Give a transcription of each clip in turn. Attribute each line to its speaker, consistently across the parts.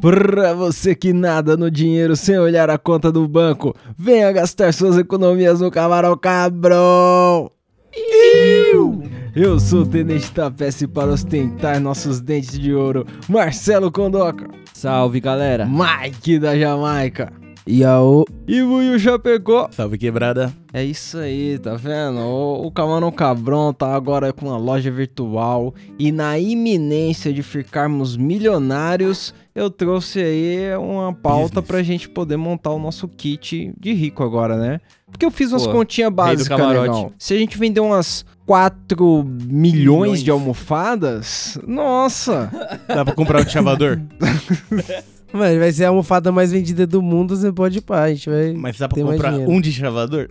Speaker 1: Pra você que nada no dinheiro sem olhar a conta do banco, venha gastar suas economias no Camarão Cabrão! Eu sou o Tenente Tapece para ostentar nossos dentes de ouro, Marcelo Condoca,
Speaker 2: Salve, galera.
Speaker 1: Mike da Jamaica
Speaker 3: E a o...
Speaker 1: e Buiu Chapecó.
Speaker 4: Salve quebrada.
Speaker 1: É isso aí, tá vendo? O, o Camarão Cabrão tá agora com uma loja virtual e na iminência de ficarmos milionários, eu trouxe aí uma pauta
Speaker 4: Business.
Speaker 1: pra gente poder montar o nosso kit de rico agora, né? Porque eu fiz umas
Speaker 2: Pô,
Speaker 1: continhas básicas,
Speaker 2: camarote.
Speaker 1: negão. Se a gente vender umas 4 milhões,
Speaker 4: Milhões.
Speaker 1: de almofadas, nossa!
Speaker 4: Dá pra comprar um chavador?
Speaker 3: Mano, vai ser a almofada mais vendida do mundo, você pode ir pá, a gente vai...
Speaker 4: Mas dá pra comprar um de chavador?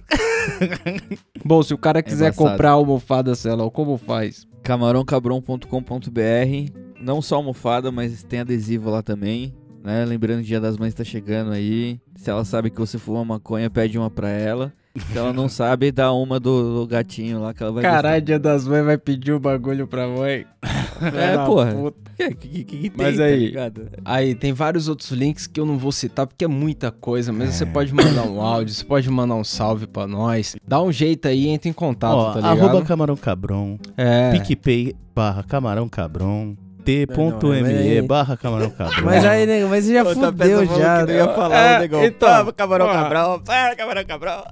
Speaker 1: Bom, se o cara quiser
Speaker 2: embaçado.
Speaker 1: comprar almofada, Celão, como faz?
Speaker 2: camarãocabron.com.br Não só almofada, mas tem adesivo lá também. Né? Lembrando que o Dia das Mães tá chegando aí. Se ela sabe que você fuma maconha, pede uma pra ela. Se ela não sabe, dá uma do, do gatinho lá que ela vai
Speaker 1: Caralho, dia das mães vai pedir o bagulho pra mãe.
Speaker 2: É,
Speaker 1: Da
Speaker 2: porra.
Speaker 1: puta.
Speaker 2: Que, que, que, que tem,
Speaker 1: Mas
Speaker 2: tá
Speaker 1: aí-
Speaker 2: ligado?
Speaker 1: Aí, tem vários outros links que eu não vou citar porque é muita coisa, mas você pode mandar um áudio, você pode mandar um salve pra nós. Dá um jeito aí, entra em contato,
Speaker 4: Ó,
Speaker 1: tá ligado?
Speaker 4: arroba camarão cabron,
Speaker 1: É.
Speaker 4: picpay barra camarão cabron,
Speaker 3: Não, não, mas aí-
Speaker 4: t.me barra camarão cabron.
Speaker 3: Mas aí, nego, mas você já fudeu já.
Speaker 2: Eu ia falar
Speaker 1: É, então,
Speaker 2: camarão. Ah, camarão cabrão.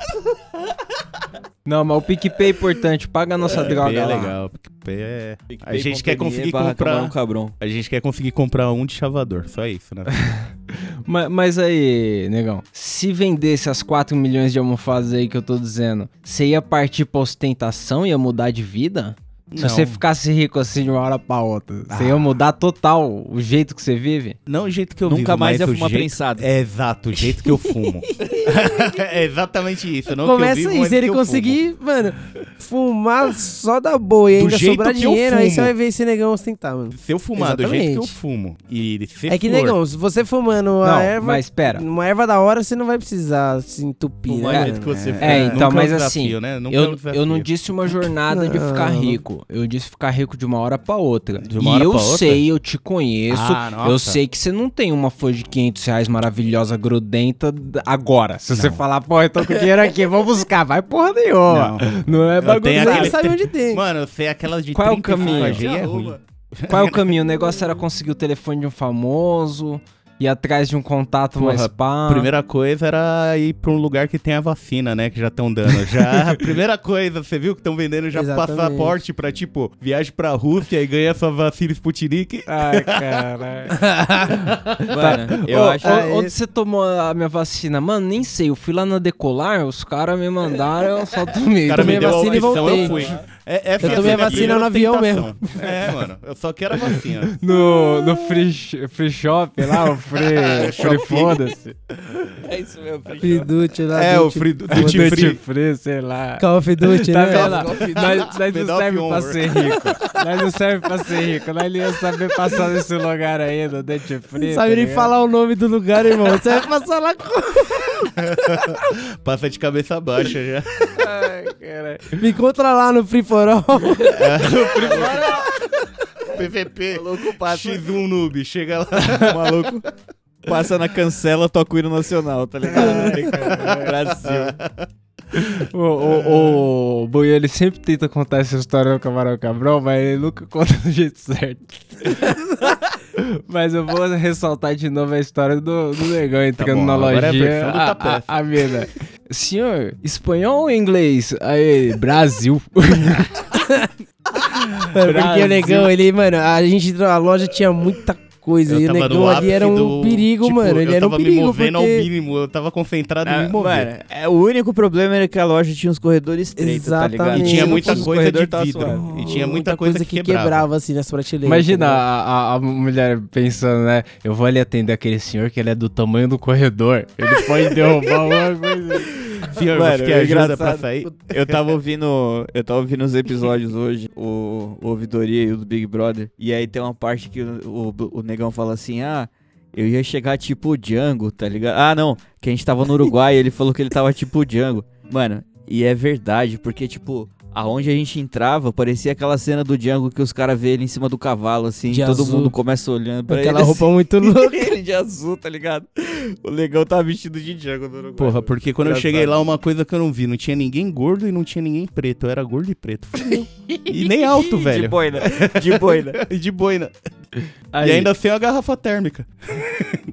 Speaker 1: Não, mas o PicPay é importante, paga a nossa droga
Speaker 4: PicPay é legal, PicPay é... A gente quer conseguir comprar-
Speaker 2: cabrão.
Speaker 4: A gente quer conseguir comprar um de chavador, só isso, né?
Speaker 1: Ma- Mas, aí, negão, se vendesse as 4 milhões de almofadas aí que eu tô dizendo, você ia partir pra ostentação, ia mudar de vida? Se
Speaker 4: Não.
Speaker 1: você ficasse rico assim de uma hora pra outra, você ia mudar total o jeito que você vive?
Speaker 4: Não o jeito que eu
Speaker 2: Nunca
Speaker 4: vivo,
Speaker 2: mais
Speaker 4: mas
Speaker 2: ia fumar
Speaker 4: jeito...
Speaker 2: prensado.
Speaker 4: É exato, o jeito que eu fumo. é exatamente isso, não
Speaker 3: Começa
Speaker 4: que eu vivo,
Speaker 3: aí, se ele conseguir, mano, fumar só da boa e
Speaker 4: Do
Speaker 3: ainda sobrar dinheiro, aí
Speaker 4: fumo.
Speaker 3: você vai ver esse negão ostentar, mano.
Speaker 4: fumo. Se eu fumar do jeito que eu
Speaker 3: Exatamente.
Speaker 4: fumo e se
Speaker 3: É que,
Speaker 4: for-
Speaker 3: negão, se você fumando
Speaker 1: Não,
Speaker 3: a erva,
Speaker 1: mas pera.
Speaker 3: uma erva da hora, você não vai precisar se entupir,
Speaker 4: Fumar
Speaker 3: né?
Speaker 4: do jeito que
Speaker 3: mano?
Speaker 4: você
Speaker 3: É.
Speaker 4: fuma.
Speaker 1: É, então,
Speaker 4: Nunca é um
Speaker 1: mas
Speaker 4: desafio,
Speaker 1: assim,
Speaker 4: né? É um
Speaker 1: Eu, eu não disse uma jornada de ficar
Speaker 3: Não.
Speaker 1: Rico. Eu disse ficar rico de uma hora pra outra.
Speaker 4: De uma
Speaker 1: e
Speaker 4: hora
Speaker 1: eu
Speaker 4: pra outra?
Speaker 1: sei, eu te conheço.
Speaker 4: Ah,
Speaker 1: eu sei que você não tem uma folha de 500 reais maravilhosa, grudenta agora. Se você falar, pô, eu tô com dinheiro aqui, vou buscar. Vai porra nenhuma. Não, é bagulho
Speaker 4: aquele-
Speaker 3: não sabe onde tem.
Speaker 4: Mano, eu sei aquelas de
Speaker 1: Qual é o
Speaker 4: 35
Speaker 1: caminho?
Speaker 4: É.
Speaker 1: Qual é o caminho? O negócio era conseguir o telefone de um famoso, ir atrás de um contato
Speaker 4: Porra,
Speaker 1: mais pá.
Speaker 4: A primeira coisa era ir pra um lugar que tem a vacina, né? Que já estão dando. Já, primeira coisa, você viu que estão vendendo já
Speaker 3: Exatamente.
Speaker 4: passaporte pra, tipo, viagem pra Rússia e ganha sua vacina Sputnik.
Speaker 1: Ai, caralho.
Speaker 2: Mano, eu
Speaker 1: Ô,
Speaker 2: acho.
Speaker 3: É
Speaker 1: onde você tomou a minha vacina? Mano, nem sei. Eu fui lá na Decolar, os caras me mandaram, eu só tomei.
Speaker 4: O cara
Speaker 3: tomei
Speaker 4: me
Speaker 3: a
Speaker 4: deu a
Speaker 3: vacina e
Speaker 4: opção,
Speaker 3: voltei.
Speaker 4: eu fui. É, essa
Speaker 3: Eu tomei a vacina no avião
Speaker 4: tentação. É, mano, eu só quero a vacina.
Speaker 1: No, no free, free shop lá, o free, free foda-se.
Speaker 2: É isso mesmo,
Speaker 3: Free Duty lá.
Speaker 4: É, o
Speaker 3: Duty-
Speaker 4: free, duty
Speaker 1: Duty
Speaker 4: free.
Speaker 1: free, sei lá.
Speaker 3: Call of Duty,
Speaker 1: Tá
Speaker 3: né?
Speaker 1: vendo? Nós, nós não serve pra ser rico. Nós não serve pra ser rico. Nós não ia saber passar nesse lugar aí do Duty Free.
Speaker 3: Não sabe
Speaker 1: tá
Speaker 3: nem falar o nome do lugar, irmão. Você vai passar lá com...
Speaker 4: Passa de cabeça baixa já.
Speaker 1: Ai, caralho.
Speaker 3: Me encontra lá no Free For All.
Speaker 4: PVP.
Speaker 2: Maluco passa,
Speaker 4: X1 noob, chega lá.
Speaker 2: maluco passa na cancela, toca o hino nacional, tá ligado? Brasil.
Speaker 1: O, o, o Boi, ele sempre tenta contar essa história no Camarão Cabrão, mas ele nunca conta do jeito certo. mas eu vou ressaltar de novo a história do, do negão entrando
Speaker 4: bom,
Speaker 1: na
Speaker 4: agora é a
Speaker 1: lojinha.
Speaker 4: do
Speaker 1: a, a mina, senhor, espanhol ou inglês? Aí, Brasil.
Speaker 3: Mano, porque o negão, ele, mano, a gente entrou na loja tinha muita coisa.
Speaker 4: Eu
Speaker 3: e o
Speaker 4: tava
Speaker 3: negão ali era um
Speaker 4: do-
Speaker 3: perigo,
Speaker 4: tipo,
Speaker 3: mano. Ele
Speaker 4: eu
Speaker 3: era um
Speaker 4: tava
Speaker 3: perigo.
Speaker 4: me movendo
Speaker 3: porque...
Speaker 4: ao mínimo, eu tava concentrado em
Speaker 2: Ah,
Speaker 4: me mover.
Speaker 2: mano, é, o único problema era que a loja tinha uns corredores estreitos, tá ligado?
Speaker 3: Exatamente.
Speaker 4: E tinha muita
Speaker 2: Os
Speaker 4: coisa de
Speaker 2: tava
Speaker 4: vidro. E tinha muita, coisa, que quebrava.
Speaker 3: assim nas prateleiras.
Speaker 1: Imagina
Speaker 3: ligado?
Speaker 1: a, a, a mulher pensando, né? Eu vou ali atender aquele senhor que ele é do tamanho do corredor. Ele pode derrubar alguma coisa.
Speaker 2: Mano, é
Speaker 4: ajuda pra sair?
Speaker 2: Eu tava ouvindo. Eu tava ouvindo os episódios hoje, o, o Ouvidoria e o do Big Brother. E aí tem uma parte que o, o, o negão fala assim: ah. eu ia chegar tipo o Django, tá ligado? Ah, não, que a gente tava no Uruguai, ele falou que ele tava tipo o Django. Mano, e é verdade, porque tipo, aonde a gente entrava, parecia aquela cena do Django que os caras vê ele em cima do cavalo, assim,
Speaker 3: De
Speaker 2: todo
Speaker 3: azul.
Speaker 2: mundo começa olhando pra
Speaker 3: Aquela
Speaker 2: ele.
Speaker 3: roupa
Speaker 2: assim.
Speaker 3: muito louca.
Speaker 2: ele de azul, tá ligado? O legão tava vestido de Django no Uruguai.
Speaker 4: Porra, porque quando eu
Speaker 2: Engraçado.
Speaker 4: cheguei lá, uma coisa que eu não vi, não tinha ninguém gordo e não tinha ninguém preto. Eu era gordo e preto. E nem alto,
Speaker 2: De
Speaker 4: velho.
Speaker 2: boina, de boina.
Speaker 4: E de boina.
Speaker 1: Aí,
Speaker 4: E ainda sem a garrafa térmica.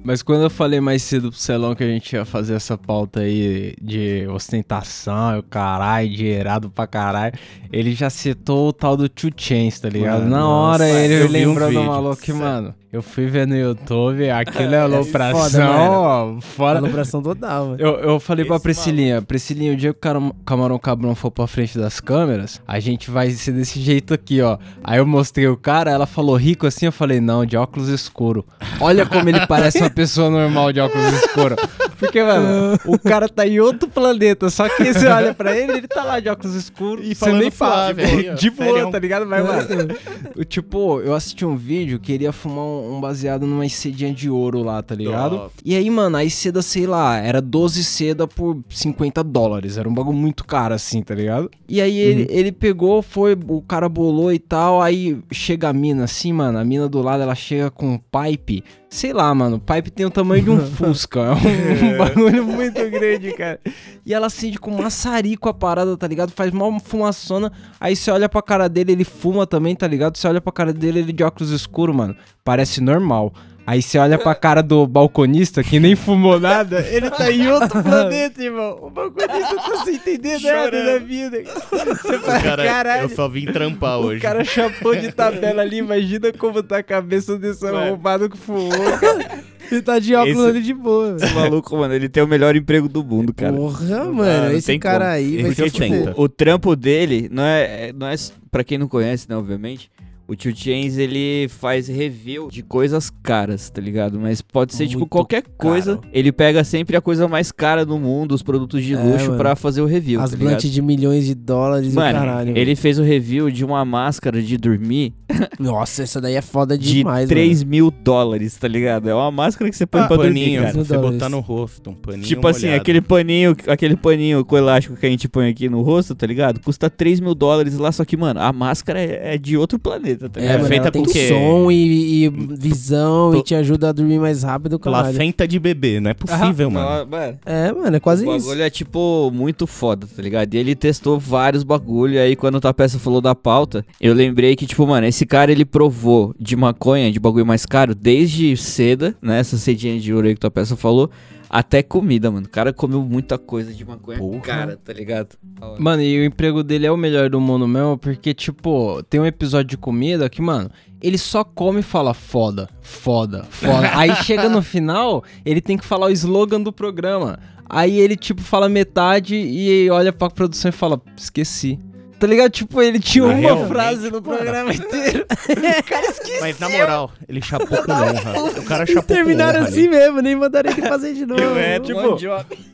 Speaker 1: Mas quando eu falei mais cedo pro Celão que a gente ia fazer essa pauta aí de ostentação, o caralho, dinheirado pra caralho, ele já citou o tal do Two Chains, tá ligado?
Speaker 4: Mano,
Speaker 1: Na hora
Speaker 4: nossa,
Speaker 1: ele
Speaker 4: vi um
Speaker 1: lembrou do maluco que, mano, eu fui ver no YouTube, aquilo é
Speaker 3: foda,
Speaker 1: alopração, ó, fora.
Speaker 3: Alopração total, mano.
Speaker 1: Eu, eu falei pra
Speaker 2: Esse
Speaker 1: Priscilinha, Priscilinha, o dia que o cara- Camarão Cabrão for pra frente das câmeras, a gente vai ser desse jeito aqui, ó. Aí eu mostrei o cara, ela falou rico assim, eu falei, não, de óculos escuro. Olha como ele parece uma pessoa normal de óculos escuro. Porque, mano, o cara tá em outro planeta, só que você olha pra ele, ele tá lá de óculos escuros.
Speaker 4: E
Speaker 1: você nem fala, tipo, de boa,
Speaker 4: Sério.
Speaker 1: tá ligado? Mas, mano, tipo, eu assisti um vídeo que ele ia fumar um, um baseado numa cedinha de ouro lá, tá ligado? E aí, mano, aí seda, sei lá, era 12 seda por 50 dólares. Era um bagulho muito caro, assim, tá ligado? E aí ele, ele pegou, foi, o cara bolou e tal. Aí chega a mina assim, mano. A mina do lado, ela chega com um pipe. Sei lá, mano, o pipe tem o tamanho de um Fusca. É um, um bagulho muito grande, cara. E ela acende com maçarico a parada, tá ligado? Faz mal fumaçona. Aí você olha pra cara dele, ele fuma também, tá ligado? Você olha pra cara dele, ele de óculos escuros, mano. Parece normal. Aí você olha pra cara do balconista, que nem fumou nada, ele tá em outro planeta, irmão. O balconista tá sem entender nada da vida. Você
Speaker 4: O
Speaker 1: fala,
Speaker 4: cara,
Speaker 1: caralho.
Speaker 4: eu só vim trampar
Speaker 1: O
Speaker 4: hoje.
Speaker 1: cara chapou de tabela ali, imagina como tá a cabeça desse arrombado que fumou, cara.
Speaker 3: Ele tá de óculos
Speaker 2: Esse-
Speaker 3: ali de boa.
Speaker 2: Esse maluco, mano, ele tem o melhor emprego do mundo, cara.
Speaker 3: Porra, mano,
Speaker 2: Ah,
Speaker 3: esse cara
Speaker 2: como.
Speaker 3: aí vai ser
Speaker 4: tenta.
Speaker 2: O trampo dele não é, é- não é para quem não conhece, né, obviamente. O Tio Chains, ele faz review de coisas caras, tá ligado? Mas pode ser, tipo,
Speaker 3: Muito
Speaker 2: qualquer coisa. Ele pega sempre a coisa mais cara do mundo, os produtos de
Speaker 3: É,
Speaker 2: luxo,
Speaker 3: mano.
Speaker 2: pra fazer o review,
Speaker 3: As
Speaker 2: tá
Speaker 3: blantes de milhões de dólares e
Speaker 2: Mano,
Speaker 3: caralho.
Speaker 2: ele fez o review de uma máscara de dormir
Speaker 3: Nossa, essa daí é foda
Speaker 2: de
Speaker 3: demais,
Speaker 2: 3 mil dólares, tá ligado? É uma máscara que você põe
Speaker 4: Ah,
Speaker 2: pra dormir,
Speaker 4: paninho,
Speaker 2: cara.
Speaker 3: cara.
Speaker 4: você botar no rosto, um paninho
Speaker 2: Tipo assim,
Speaker 4: molhado.
Speaker 2: aquele paninho, aquele paninho com elástico que a gente põe aqui no rosto, tá ligado? Custa 3 mil dólares lá, só que, mano, a máscara é, é de outro planeta, tá
Speaker 3: É,
Speaker 2: ligado?
Speaker 3: mano,
Speaker 4: feita
Speaker 3: ela tem
Speaker 4: com quê?
Speaker 3: som e, e visão e te ajuda a dormir mais rápido, caralho.
Speaker 4: Placenta de bebê, não é possível, mano.
Speaker 2: Ah, mano.
Speaker 3: É, mano, é quase
Speaker 2: o
Speaker 3: isso.
Speaker 2: bagulho é tipo muito foda, tá ligado? E ele testou vários bagulho, aí quando o Tapeça falou da pauta, eu lembrei que, tipo, mano, esse cara ele provou de maconha, de bagulho mais caro, desde seda, né? Essa cedinha de ouro aí que o Tapeça falou, até comida, mano. O cara comeu muita coisa de maconha
Speaker 4: Porra.
Speaker 2: cara, tá ligado?
Speaker 1: Mano, e o emprego dele é o melhor do mundo mesmo, porque, tipo, tem um episódio de comida que, mano, ele só come e fala foda, foda, foda. Aí chega no final, ele tem que falar o slogan do programa. Aí ele, tipo, fala metade e olha pra produção e fala, esqueci. Tá ligado? Tipo, ele tinha uma
Speaker 4: realmente,
Speaker 1: frase no programa inteiro. O cara esqueceu.
Speaker 4: Mas na moral, ele chapou com honra. O cara chapou
Speaker 3: Terminaram
Speaker 4: com honra
Speaker 3: assim mesmo, nem mandaram ele fazer de novo.
Speaker 1: É, tipo,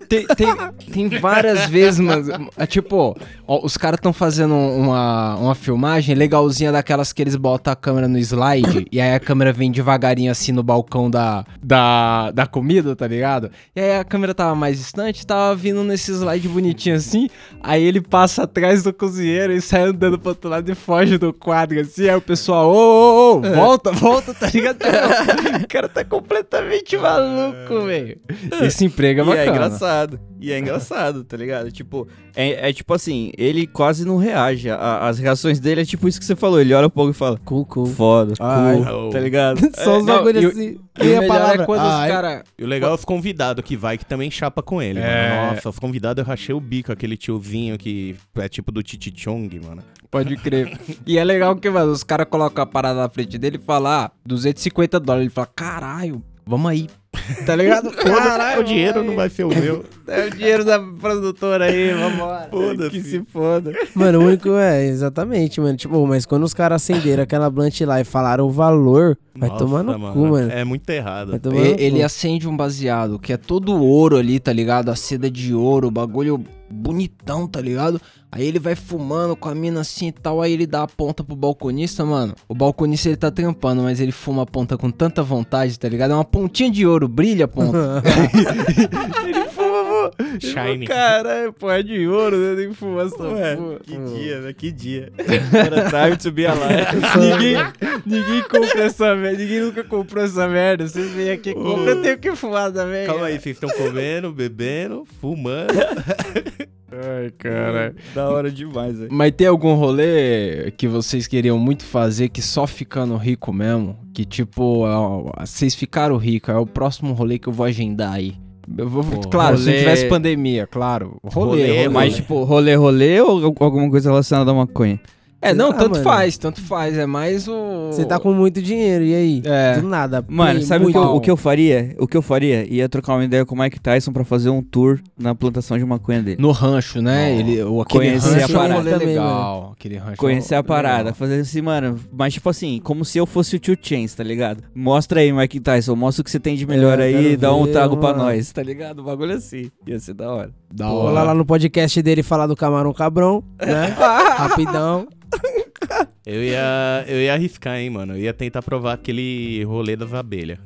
Speaker 1: tem, tem, tem várias vezes, mano. É tipo, ó, os caras estão fazendo uma, uma filmagem legalzinha daquelas que eles botam a câmera no slide e aí a câmera vem devagarinho assim no balcão da, da, da comida, tá ligado? E aí a câmera tava mais distante, tava vindo nesse slide bonitinho assim. Aí ele passa atrás do cozinheiro e sai andando pro outro lado e foge do quadro assim. Aí o pessoal, ô, ô, ô, volta, volta, tá ligado? o cara tá completamente maluco, velho. Esse emprego é
Speaker 2: E
Speaker 1: bacana.
Speaker 2: é engraçado. E é engraçado, tá ligado? Tipo, é, é tipo assim, ele quase não reage. A- as reações dele é tipo isso que você falou. Ele olha um pouco e fala,
Speaker 3: Cool, cool.
Speaker 2: foda,
Speaker 3: Ai.
Speaker 2: cool, tá ligado?
Speaker 3: Só os bagulhos
Speaker 1: e o-
Speaker 3: assim.
Speaker 1: E
Speaker 3: E
Speaker 1: o
Speaker 3: a
Speaker 1: melhor
Speaker 3: palavra.
Speaker 1: é quando
Speaker 3: Ai.
Speaker 1: os caras.
Speaker 4: E o legal é os convidados que vai, que também chapa com ele,
Speaker 1: É.
Speaker 4: mano. Nossa, os convidados eu rachei o bico, aquele tiozinho que é tipo do Titi Chong, mano.
Speaker 1: Pode crer. e é legal que, mano, os caras colocam a parada na frente dele e falam, ah, 250 dólares. Ele fala, caralho, vamos aí. Tá ligado?
Speaker 4: o dinheiro não vai ser o meu.
Speaker 1: É o dinheiro da produtora aí, vambora.
Speaker 2: Que se foda.
Speaker 3: Mano, o único é, exatamente, mano. Tipo, mas quando os caras acenderam aquela blunt lá e falaram o valor, vai
Speaker 4: Nossa,
Speaker 3: tomar no cu, mano.
Speaker 4: É muito errado.
Speaker 1: E-
Speaker 3: cu.
Speaker 1: Ele acende um baseado que é todo ouro ali, tá ligado? A seda de ouro, o bagulho bonitão, tá ligado? Aí ele vai fumando com a mina assim e tal, aí ele dá a ponta pro balconista, mano. O balconista ele tá trampando, mas ele fuma a ponta com tanta vontade, tá ligado? É uma pontinha de ouro, brilha a ponta. ele fuma, pô.
Speaker 4: Shine.
Speaker 1: Caralho, pô, é de ouro, né? Tem que fumar essa
Speaker 2: Ué, que dia, né? Que dia. Era time to be alive.
Speaker 1: Ninguém, ninguém compra essa merda, ninguém nunca comprou essa merda. Vocês vêm aqui e compram, eu tenho que fumar também.
Speaker 4: Calma aí, vocês estão comendo, bebendo, fumando.
Speaker 1: Ai, cara.
Speaker 2: Da hora demais, velho.
Speaker 1: Mas tem algum rolê que vocês queriam muito fazer que só ficando rico mesmo? Que tipo, ó, vocês ficaram ricos, é o próximo rolê que eu vou agendar aí. Eu vou,
Speaker 4: Pô,
Speaker 1: claro, se não
Speaker 2: rolê-
Speaker 1: tivesse pandemia, claro. Rolê,
Speaker 4: Rolê,
Speaker 1: rolê.
Speaker 2: Mas, tipo, rolê, rolê ou alguma coisa relacionada à maconha?
Speaker 1: É, não,
Speaker 3: Ah,
Speaker 1: tanto
Speaker 3: mano.
Speaker 1: faz, tanto faz. É mais o.
Speaker 3: Você tá com muito dinheiro, e aí?
Speaker 1: É.
Speaker 3: Do nada.
Speaker 2: Mano, sabe o que, eu, o que eu faria? O que eu faria? Ia trocar uma ideia com o Mike Tyson pra fazer um tour na plantação de maconha dele.
Speaker 1: No rancho, né?
Speaker 2: Ó,
Speaker 1: Ele, o, aquele
Speaker 2: conhecer
Speaker 1: rancho
Speaker 3: a
Speaker 1: é um
Speaker 3: parada também,
Speaker 1: legal. Aquele rancho
Speaker 2: Conhecer
Speaker 1: é
Speaker 2: a parada, fazer assim, mano, mas tipo assim, como se eu fosse o Tio Chains, tá ligado? Mostra aí, Mike Tyson, mostra o que você tem de melhor
Speaker 3: É,
Speaker 2: aí
Speaker 3: quero
Speaker 2: e dá um
Speaker 3: ver,
Speaker 2: trago pra
Speaker 3: mano.
Speaker 2: nós, tá ligado? O bagulho assim, ia ser da hora.
Speaker 1: Da
Speaker 3: Vou
Speaker 1: hora.
Speaker 3: lá, lá no podcast dele falar do camarão cabrão, né? Rapidão.
Speaker 4: Eu ia, eu ia arriscar, hein, mano. Eu ia tentar provar aquele rolê das abelhas.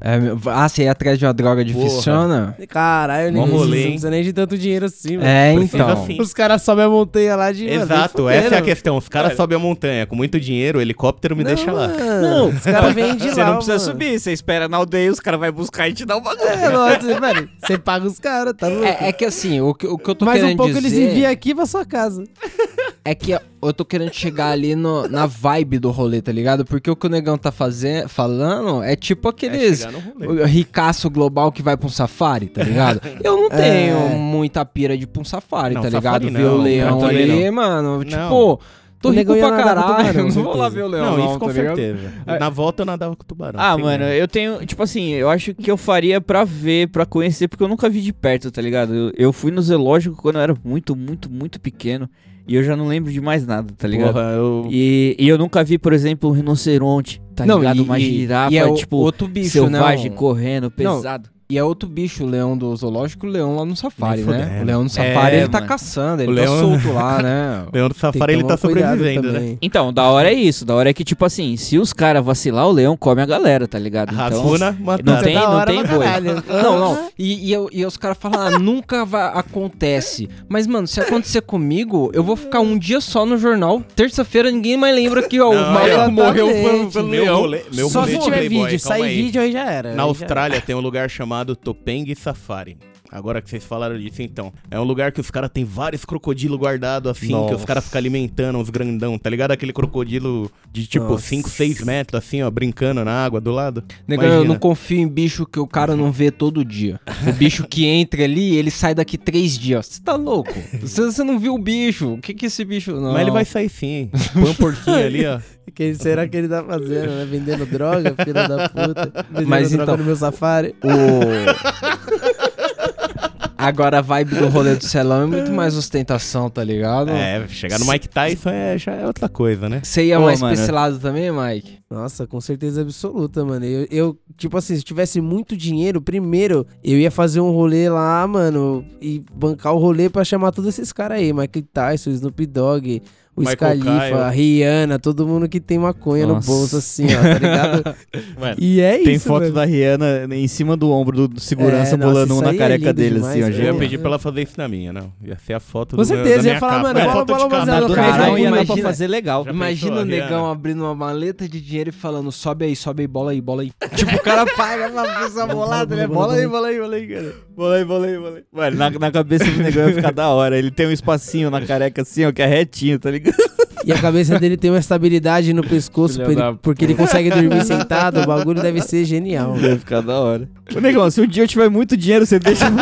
Speaker 1: É, ah, você ia atrás de uma droga de
Speaker 4: Porra.
Speaker 1: funciona?
Speaker 3: Caralho,
Speaker 4: rolê,
Speaker 3: não precisa nem de tanto dinheiro assim, mano.
Speaker 1: É,
Speaker 4: Precisa
Speaker 1: então.
Speaker 4: sim.
Speaker 3: Os caras sobem a montanha lá de. mano,
Speaker 4: Exato,
Speaker 3: nem
Speaker 4: essa é a questão. Os caras sobem a montanha com muito dinheiro, o helicóptero me deixa lá.
Speaker 3: Não, os caras vêm de lá.
Speaker 2: Você não precisa
Speaker 3: mano.
Speaker 2: subir, você espera na aldeia, os caras vão buscar e te dar um bagulho.
Speaker 3: É, lógico, mano. Você paga os caras, tá louco?
Speaker 1: É, é que assim, o que, o que eu tô
Speaker 3: Mais
Speaker 1: querendo
Speaker 3: um pouco
Speaker 1: dizer...
Speaker 3: eles enviam aqui pra sua casa.
Speaker 1: É que eu tô querendo chegar ali no- na vibe do rolê, tá ligado? Porque o que o negão tá fazendo, falando é tipo
Speaker 4: É
Speaker 1: aqueles o ricaço global que vai pra um safari, tá ligado? Eu não tenho muita pira de ir pra um safari,
Speaker 4: Não,
Speaker 1: tá
Speaker 4: safari
Speaker 1: ligado?
Speaker 4: não,
Speaker 1: ver o leão ali, mano.
Speaker 4: Não.
Speaker 1: Tô
Speaker 3: O
Speaker 1: rico pra caralho, não vou lá ver o leão,
Speaker 4: Não,
Speaker 1: não,
Speaker 4: isso com
Speaker 1: tá ligado?
Speaker 4: certeza. Na volta eu nadava com tubarão.
Speaker 2: Ah, mano,
Speaker 4: medo.
Speaker 2: eu tenho, tipo assim, eu acho que eu faria pra ver, pra conhecer, porque eu nunca vi de perto, tá ligado? Eu, eu fui no zoológico quando eu era muito, muito, muito pequeno e eu já não lembro de mais nada, tá ligado?
Speaker 4: Porra, eu...
Speaker 2: E, e eu nunca vi, por exemplo, um rinoceronte, tá
Speaker 1: Não,
Speaker 2: ligado?
Speaker 1: e-
Speaker 2: Uma girafa,
Speaker 1: e é o-
Speaker 2: tipo,
Speaker 1: outro bicho,
Speaker 2: selvagem,
Speaker 1: não.
Speaker 2: correndo, pesado.
Speaker 1: E é outro bicho, o leão do zoológico, o leão lá no safari,
Speaker 4: Nem
Speaker 1: né?
Speaker 4: fudendo.
Speaker 1: O leão no
Speaker 2: É,
Speaker 1: safari, ele tá
Speaker 2: mano.
Speaker 1: caçando, ele
Speaker 4: O
Speaker 1: tá
Speaker 4: leão-
Speaker 1: solto lá, né?
Speaker 4: Leão do
Speaker 3: Tem que
Speaker 4: Safari, ele
Speaker 3: tomar
Speaker 4: tá
Speaker 3: cuidado
Speaker 4: sobrevivendo, né?
Speaker 3: também.
Speaker 2: Então, da hora é isso. Da hora é que, tipo assim, se os caras vacilar, o leão come a galera, tá ligado? Então,
Speaker 4: Rascuna,
Speaker 2: não tem,
Speaker 3: Da
Speaker 2: não
Speaker 3: hora
Speaker 2: tem
Speaker 3: pra
Speaker 2: boi.
Speaker 3: caralho.
Speaker 1: Não, não. E, e, eu- e os caras falam, ah, nunca vai, acontece. Mas, mano, se acontecer comigo, eu vou ficar um dia só no jornal. Terça-feira ninguém mais lembra que ó, o
Speaker 4: Não,
Speaker 1: maluco morreu pelo,
Speaker 4: Meu
Speaker 1: leão.
Speaker 4: rolê, meu
Speaker 3: Só
Speaker 4: rolê
Speaker 3: se
Speaker 4: de
Speaker 3: tiver
Speaker 4: Playboy,
Speaker 3: vídeo.
Speaker 4: calma
Speaker 3: Sai
Speaker 4: aí.
Speaker 3: vídeo aí já era.
Speaker 4: Na
Speaker 3: aí
Speaker 4: Austrália tem um lugar chamado Topeng Safari. Agora que vocês falaram disso, então. É um lugar que os caras têm vários crocodilos guardados assim, que os
Speaker 1: Nossa.
Speaker 4: caras ficam alimentando, os grandão, tá ligado? Aquele crocodilo de tipo
Speaker 3: Nossa.
Speaker 4: 5, 6 metros, assim, ó, brincando na água do lado.
Speaker 1: Negão, eu não confio em bicho que o cara não vê todo dia. O bicho que entra ali, ele sai daqui três dias. Você tá louco? Você, não viu o bicho? O que que esse bicho... Não.
Speaker 4: Mas ele vai sair sim. Põe um porquinho ali, ó.
Speaker 3: já- Que será que ele tá fazendo, né? Vendendo droga, filha da puta. Vendendo
Speaker 1: Mas
Speaker 3: droga
Speaker 1: então-
Speaker 3: no meu safari.
Speaker 1: O... Agora a vibe do rolê do celão é muito mais ostentação, tá ligado?
Speaker 4: É, chegar no Mike Tyson é, já é outra coisa, né?
Speaker 1: Você ia
Speaker 2: Ô,
Speaker 1: mais
Speaker 2: mano.
Speaker 1: pra esse lado também, Mike?
Speaker 3: Nossa, com certeza absoluta, mano. Eu, eu, tipo assim, se tivesse muito dinheiro, primeiro, eu ia fazer um rolê lá, mano, e bancar o rolê pra chamar todos esses caras aí. Mike Tyson, Snoop Dogg, o
Speaker 4: Michael
Speaker 3: Scalifa, a Rihanna, todo mundo que tem maconha
Speaker 2: Nossa.
Speaker 3: no bolso, assim, ó, tá ligado?
Speaker 2: Mano,
Speaker 3: E é
Speaker 2: tem
Speaker 3: isso,
Speaker 2: foto
Speaker 3: velho.
Speaker 2: da Rihanna em cima do ombro do segurança
Speaker 3: É,
Speaker 2: bolando um na
Speaker 3: aí é
Speaker 2: careca
Speaker 3: lindo
Speaker 2: dele,
Speaker 3: demais,
Speaker 2: assim, ó.
Speaker 4: Eu ia pedir pra ela fazer isso na minha, não. Ia ser a foto
Speaker 3: Com
Speaker 4: do meu-
Speaker 3: certeza,
Speaker 4: da minha
Speaker 3: ia falar,
Speaker 4: capa.
Speaker 3: mano,
Speaker 4: É
Speaker 3: bola,
Speaker 4: foto
Speaker 3: bola,
Speaker 2: negão ia dar pra
Speaker 1: imagina-
Speaker 2: fazer legal.
Speaker 4: Já
Speaker 1: Imagina o negão abrindo uma maleta de dinheiro e falando, sobe aí, sobe aí, bola aí, bola aí. tipo, o cara paga pra pessoa bolada, né? Bola aí, bola aí, bola aí, cara.
Speaker 2: Bolei, bolei, bolei. Mano, na, na cabeça do negão ia ficar da hora. Ele tem um espacinho na careca assim, ó, que é retinho, tá ligado?
Speaker 3: E a cabeça dele tem uma estabilidade no pescoço, ele-
Speaker 1: da
Speaker 3: porque ele consegue dormir sentado, o bagulho deve ser genial.
Speaker 2: Ia ficar da hora. Ô, negão, se um dia eu tiver muito dinheiro, você deixa.